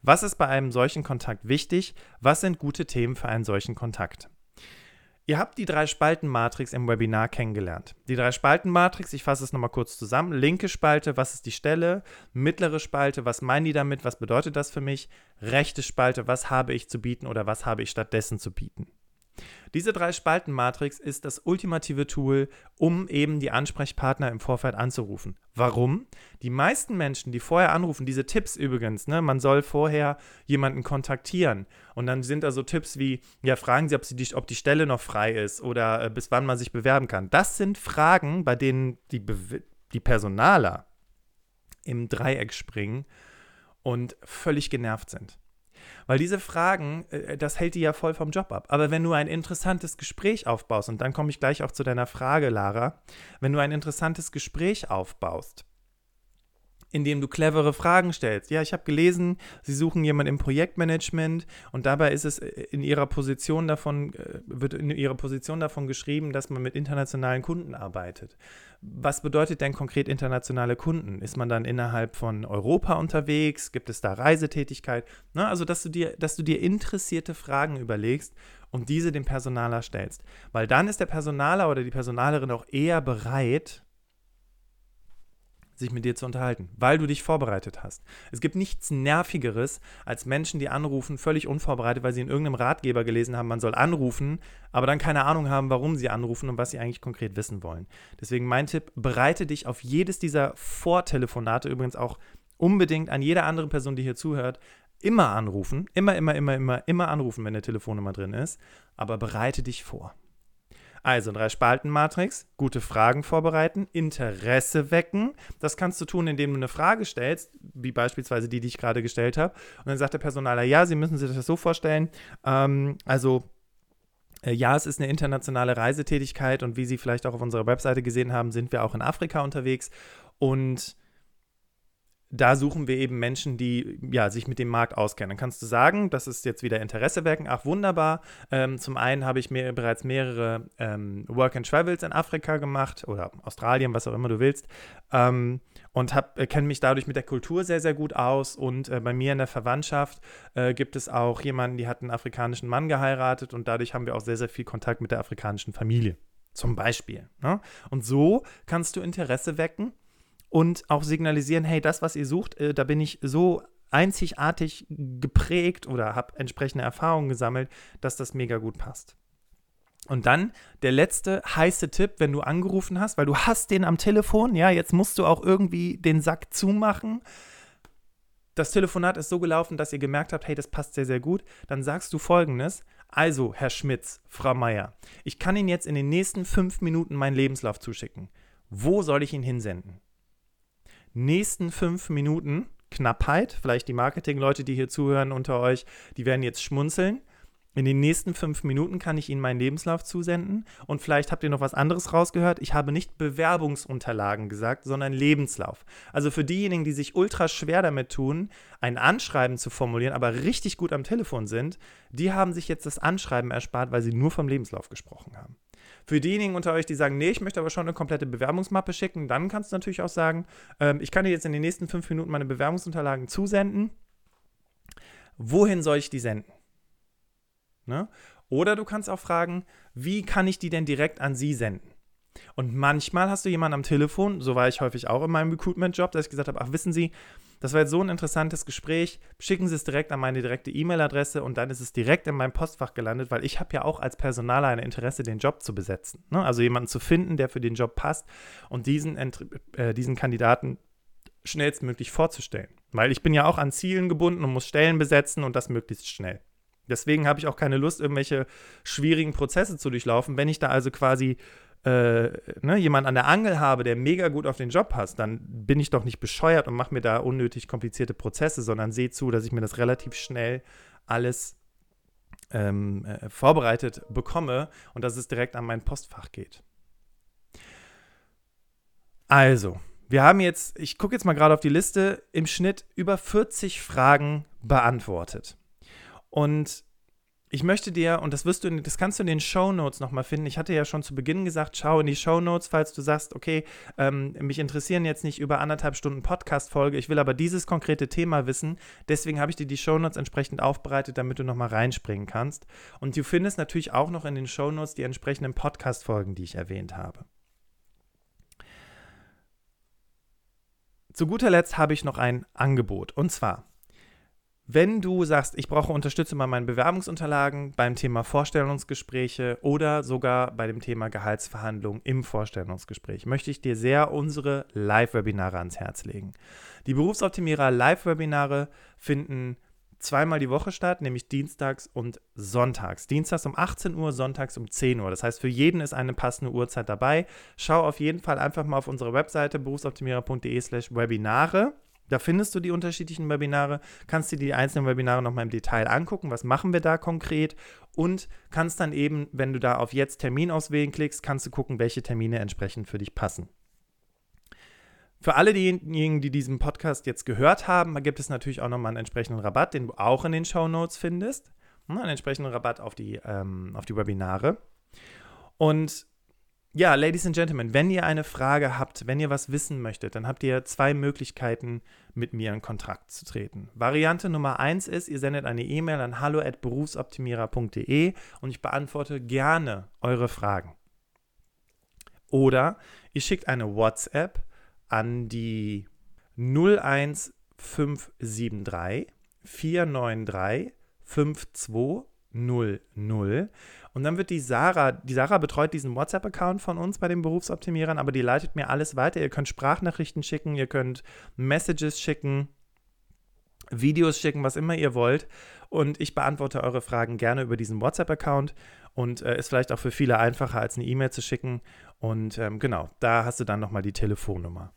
Was ist bei einem solchen Kontakt wichtig? Was sind gute Themen für einen solchen Kontakt? Ihr habt die Drei-Spalten-Matrix im Webinar kennengelernt. Die Drei-Spalten-Matrix, ich fasse es nochmal kurz zusammen. Linke Spalte, was ist die Stelle? Mittlere Spalte, was meinen die damit? Was bedeutet das für mich? Rechte Spalte, was habe ich zu bieten oder was habe ich stattdessen zu bieten? Diese Drei-Spalten-Matrix ist das ultimative Tool, um eben die Ansprechpartner im Vorfeld anzurufen. Warum? Die meisten Menschen, die vorher anrufen, diese Tipps übrigens, ne, man soll vorher jemanden kontaktieren und dann sind da so Tipps wie, ja, fragen Sie, ob, Sie die, ob die Stelle noch frei ist oder äh, bis wann man sich bewerben kann. Das sind Fragen, bei denen die, Be die Personaler im Dreieck springen und völlig genervt sind. Weil diese Fragen, äh, das hält die ja voll vom Job ab. Aber wenn du ein interessantes Gespräch aufbaust, und dann komme ich gleich auch zu deiner Frage, Lara, wenn du ein interessantes Gespräch aufbaust, indem du clevere Fragen stellst. Ja, ich habe gelesen, sie suchen jemanden im Projektmanagement und dabei ist es äh, in ihrer Position davon, äh, wird in ihrer Position davon geschrieben, dass man mit internationalen Kunden arbeitet. Was bedeutet denn konkret internationale Kunden? Ist man dann innerhalb von Europa unterwegs? Gibt es da Reisetätigkeit? Na, also, dass du, dir, dass du dir interessierte Fragen überlegst und diese dem Personaler stellst. Weil dann ist der Personaler oder die Personalerin auch eher bereit, sich mit dir zu unterhalten, weil du dich vorbereitet hast. Es gibt nichts Nervigeres als Menschen, die anrufen, völlig unvorbereitet, weil sie in irgendeinem Ratgeber gelesen haben, man soll anrufen, aber dann keine Ahnung haben, warum sie anrufen und was sie eigentlich konkret wissen wollen. Deswegen mein Tipp, bereite dich auf jedes dieser Vortelefonate, übrigens auch unbedingt an jede andere Person, die hier zuhört, immer anrufen, immer, immer, immer, immer, immer anrufen, wenn eine Telefonnummer drin ist, aber bereite dich vor. Also Drei-Spalten-Matrix, gute Fragen vorbereiten, Interesse wecken. Das kannst du tun, indem du eine Frage stellst, wie beispielsweise die, die ich gerade gestellt habe. Und dann sagt der Personaler, ja, Sie müssen sich das so vorstellen. Ähm, also äh, ja, es ist eine internationale Reisetätigkeit und wie Sie vielleicht auch auf unserer Webseite gesehen haben, sind wir auch in Afrika unterwegs. Und da suchen wir eben Menschen, die ja, sich mit dem Markt auskennen. Dann kannst du sagen, das ist jetzt wieder Interesse wecken. Ach, wunderbar. Ähm, zum einen habe ich mir bereits mehrere ähm, Work and Travels in Afrika gemacht oder Australien, was auch immer du willst. Ähm, und äh, kenne mich dadurch mit der Kultur sehr, sehr gut aus. Und äh, bei mir in der Verwandtschaft äh, gibt es auch jemanden, die hat einen afrikanischen Mann geheiratet und dadurch haben wir auch sehr, sehr viel Kontakt mit der afrikanischen Familie. Zum Beispiel. Ne? Und so kannst du Interesse wecken und auch signalisieren, hey, das, was ihr sucht, äh, da bin ich so einzigartig geprägt oder habe entsprechende Erfahrungen gesammelt, dass das mega gut passt. Und dann der letzte heiße Tipp, wenn du angerufen hast, weil du hast den am Telefon, ja, jetzt musst du auch irgendwie den Sack zumachen. Das Telefonat ist so gelaufen, dass ihr gemerkt habt, hey, das passt sehr, sehr gut. Dann sagst du folgendes. Also, Herr Schmitz, Frau Meier, ich kann Ihnen jetzt in den nächsten fünf Minuten meinen Lebenslauf zuschicken. Wo soll ich ihn hinsenden? Nächsten fünf Minuten Knappheit. Vielleicht die Marketingleute, die hier zuhören unter euch, die werden jetzt schmunzeln. In den nächsten fünf Minuten kann ich Ihnen meinen Lebenslauf zusenden. Und vielleicht habt ihr noch was anderes rausgehört. Ich habe nicht Bewerbungsunterlagen gesagt, sondern Lebenslauf. Also für diejenigen, die sich ultra schwer damit tun, ein Anschreiben zu formulieren, aber richtig gut am Telefon sind, die haben sich jetzt das Anschreiben erspart, weil sie nur vom Lebenslauf gesprochen haben. Für diejenigen unter euch, die sagen, nee, ich möchte aber schon eine komplette Bewerbungsmappe schicken, dann kannst du natürlich auch sagen, ähm, ich kann dir jetzt in den nächsten fünf Minuten meine Bewerbungsunterlagen zusenden. Wohin soll ich die senden? Ne? Oder du kannst auch fragen, wie kann ich die denn direkt an sie senden? Und manchmal hast du jemanden am Telefon, so war ich häufig auch in meinem Recruitment-Job, dass ich gesagt habe, ach wissen Sie, das war jetzt so ein interessantes Gespräch. Schicken Sie es direkt an meine direkte E-Mail-Adresse und dann ist es direkt in meinem Postfach gelandet, weil ich habe ja auch als Personaler ein Interesse, den Job zu besetzen. Ne? Also jemanden zu finden, der für den Job passt und diesen, äh, diesen Kandidaten schnellstmöglich vorzustellen. Weil ich bin ja auch an Zielen gebunden und muss Stellen besetzen und das möglichst schnell. Deswegen habe ich auch keine Lust, irgendwelche schwierigen Prozesse zu durchlaufen. Wenn ich da also quasi äh, ne, jemand an der Angel habe, der mega gut auf den Job passt, dann bin ich doch nicht bescheuert und mache mir da unnötig komplizierte Prozesse, sondern sehe zu, dass ich mir das relativ schnell alles ähm, äh, vorbereitet bekomme und dass es direkt an mein Postfach geht. Also, wir haben jetzt, ich gucke jetzt mal gerade auf die Liste, im Schnitt über 40 Fragen beantwortet. Und ich möchte dir, und das wirst du, das kannst du in den Show Notes nochmal finden. Ich hatte ja schon zu Beginn gesagt, schau in die Show Notes, falls du sagst, okay, ähm, mich interessieren jetzt nicht über anderthalb Stunden Podcast-Folge, ich will aber dieses konkrete Thema wissen. Deswegen habe ich dir die Show Notes entsprechend aufbereitet, damit du nochmal reinspringen kannst. Und du findest natürlich auch noch in den Show Notes die entsprechenden Podcast-Folgen, die ich erwähnt habe. Zu guter Letzt habe ich noch ein Angebot. Und zwar, wenn du sagst, ich brauche Unterstützung bei meinen Bewerbungsunterlagen, beim Thema Vorstellungsgespräche oder sogar bei dem Thema Gehaltsverhandlungen im Vorstellungsgespräch, möchte ich dir sehr unsere Live-Webinare ans Herz legen. Die Berufsoptimierer Live-Webinare finden zweimal die Woche statt, nämlich dienstags und sonntags. Dienstags um 18 Uhr, sonntags um 10 Uhr. Das heißt, für jeden ist eine passende Uhrzeit dabei. Schau auf jeden Fall einfach mal auf unsere Webseite berufsoptimierer.de slash Webinare Da findest du die unterschiedlichen Webinare, kannst dir die einzelnen Webinare nochmal im Detail angucken, was machen wir da konkret und kannst dann eben, wenn du da auf Jetzt Termin auswählen klickst, kannst du gucken, welche Termine entsprechend für dich passen. Für alle diejenigen, die diesen Podcast jetzt gehört haben, gibt es natürlich auch nochmal einen entsprechenden Rabatt, den du auch in den Show Notes findest. Einen entsprechenden Rabatt auf die, ähm, auf die Webinare. Und ja, Ladies and Gentlemen, wenn ihr eine Frage habt, wenn ihr was wissen möchtet, dann habt ihr zwei Möglichkeiten, mit mir in Kontakt zu treten. Variante Nummer eins ist, ihr sendet eine E-Mail an hallo@berufsoptimierer.de und ich beantworte gerne eure Fragen. Oder ihr schickt eine WhatsApp an die 01573 493 5200 und dann wird die Sarah, die Sarah betreut diesen WhatsApp-Account von uns bei den Berufsoptimierern, aber die leitet mir alles weiter. Ihr könnt Sprachnachrichten schicken, ihr könnt Messages schicken, Videos schicken, was immer ihr wollt. Und ich beantworte eure Fragen gerne über diesen WhatsApp-Account und äh, ist vielleicht auch für viele einfacher, als eine E-Mail zu schicken. Und ähm, genau, da hast du dann nochmal die Telefonnummer.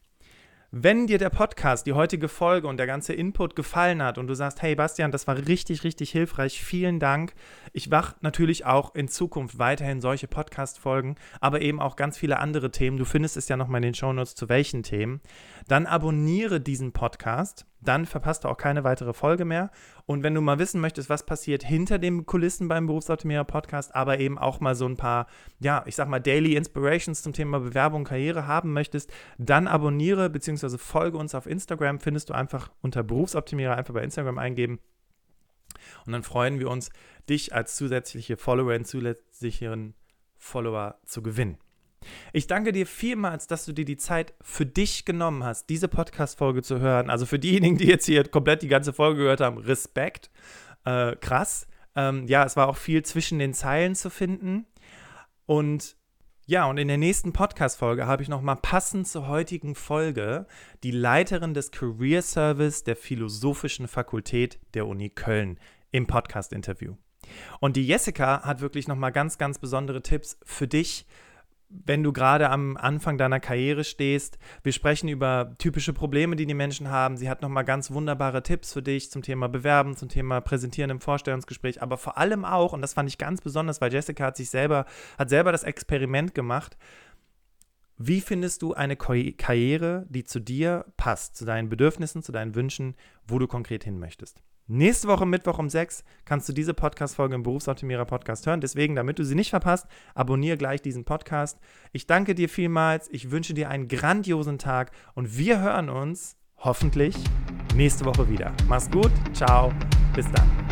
Wenn dir der Podcast, die heutige Folge und der ganze Input gefallen hat und du sagst, hey Bastian, das war richtig, richtig hilfreich, vielen Dank. Ich mache natürlich auch in Zukunft weiterhin solche Podcast-Folgen, aber eben auch ganz viele andere Themen. Du findest es ja nochmal in den Shownotes zu welchen Themen. Dann abonniere diesen Podcast dann verpasst du auch keine weitere Folge mehr. Und wenn du mal wissen möchtest, was passiert hinter den Kulissen beim Berufsoptimierer Podcast, aber eben auch mal so ein paar, ja, ich sag mal, Daily Inspirations zum Thema Bewerbung, Karriere haben möchtest, dann abonniere bzw. folge uns auf Instagram. Findest du einfach unter Berufsoptimierer einfach bei Instagram eingeben. Und dann freuen wir uns, dich als zusätzliche Followerin, zusätzlichen Follower zu gewinnen. Ich danke dir vielmals, dass du dir die Zeit für dich genommen hast, diese Podcast-Folge zu hören. Also für diejenigen, die jetzt hier komplett die ganze Folge gehört haben, Respekt. Äh, krass. Ähm, ja, es war auch viel zwischen den Zeilen zu finden. Und ja, und in der nächsten Podcast-Folge habe ich nochmal passend zur heutigen Folge die Leiterin des Career Service der Philosophischen Fakultät der Uni Köln im Podcast-Interview. Und die Jessica hat wirklich nochmal ganz, ganz besondere Tipps für dich, wenn du gerade am Anfang deiner Karriere stehst. Wir sprechen über typische Probleme, die die Menschen haben. Sie hat nochmal ganz wunderbare Tipps für dich zum Thema Bewerben, zum Thema Präsentieren im Vorstellungsgespräch, aber vor allem auch, und das fand ich ganz besonders, weil Jessica hat sich selber, hat selber das Experiment gemacht. Wie findest du eine Karriere, die zu dir passt, zu deinen Bedürfnissen, zu deinen Wünschen, wo du konkret hin möchtest? Nächste Woche Mittwoch um 6 kannst du diese Podcast-Folge im Berufsoptimierer Podcast hören. Deswegen, damit du sie nicht verpasst, abonniere gleich diesen Podcast. Ich danke dir vielmals. Ich wünsche dir einen grandiosen Tag und wir hören uns hoffentlich nächste Woche wieder. Mach's gut. Ciao. Bis dann.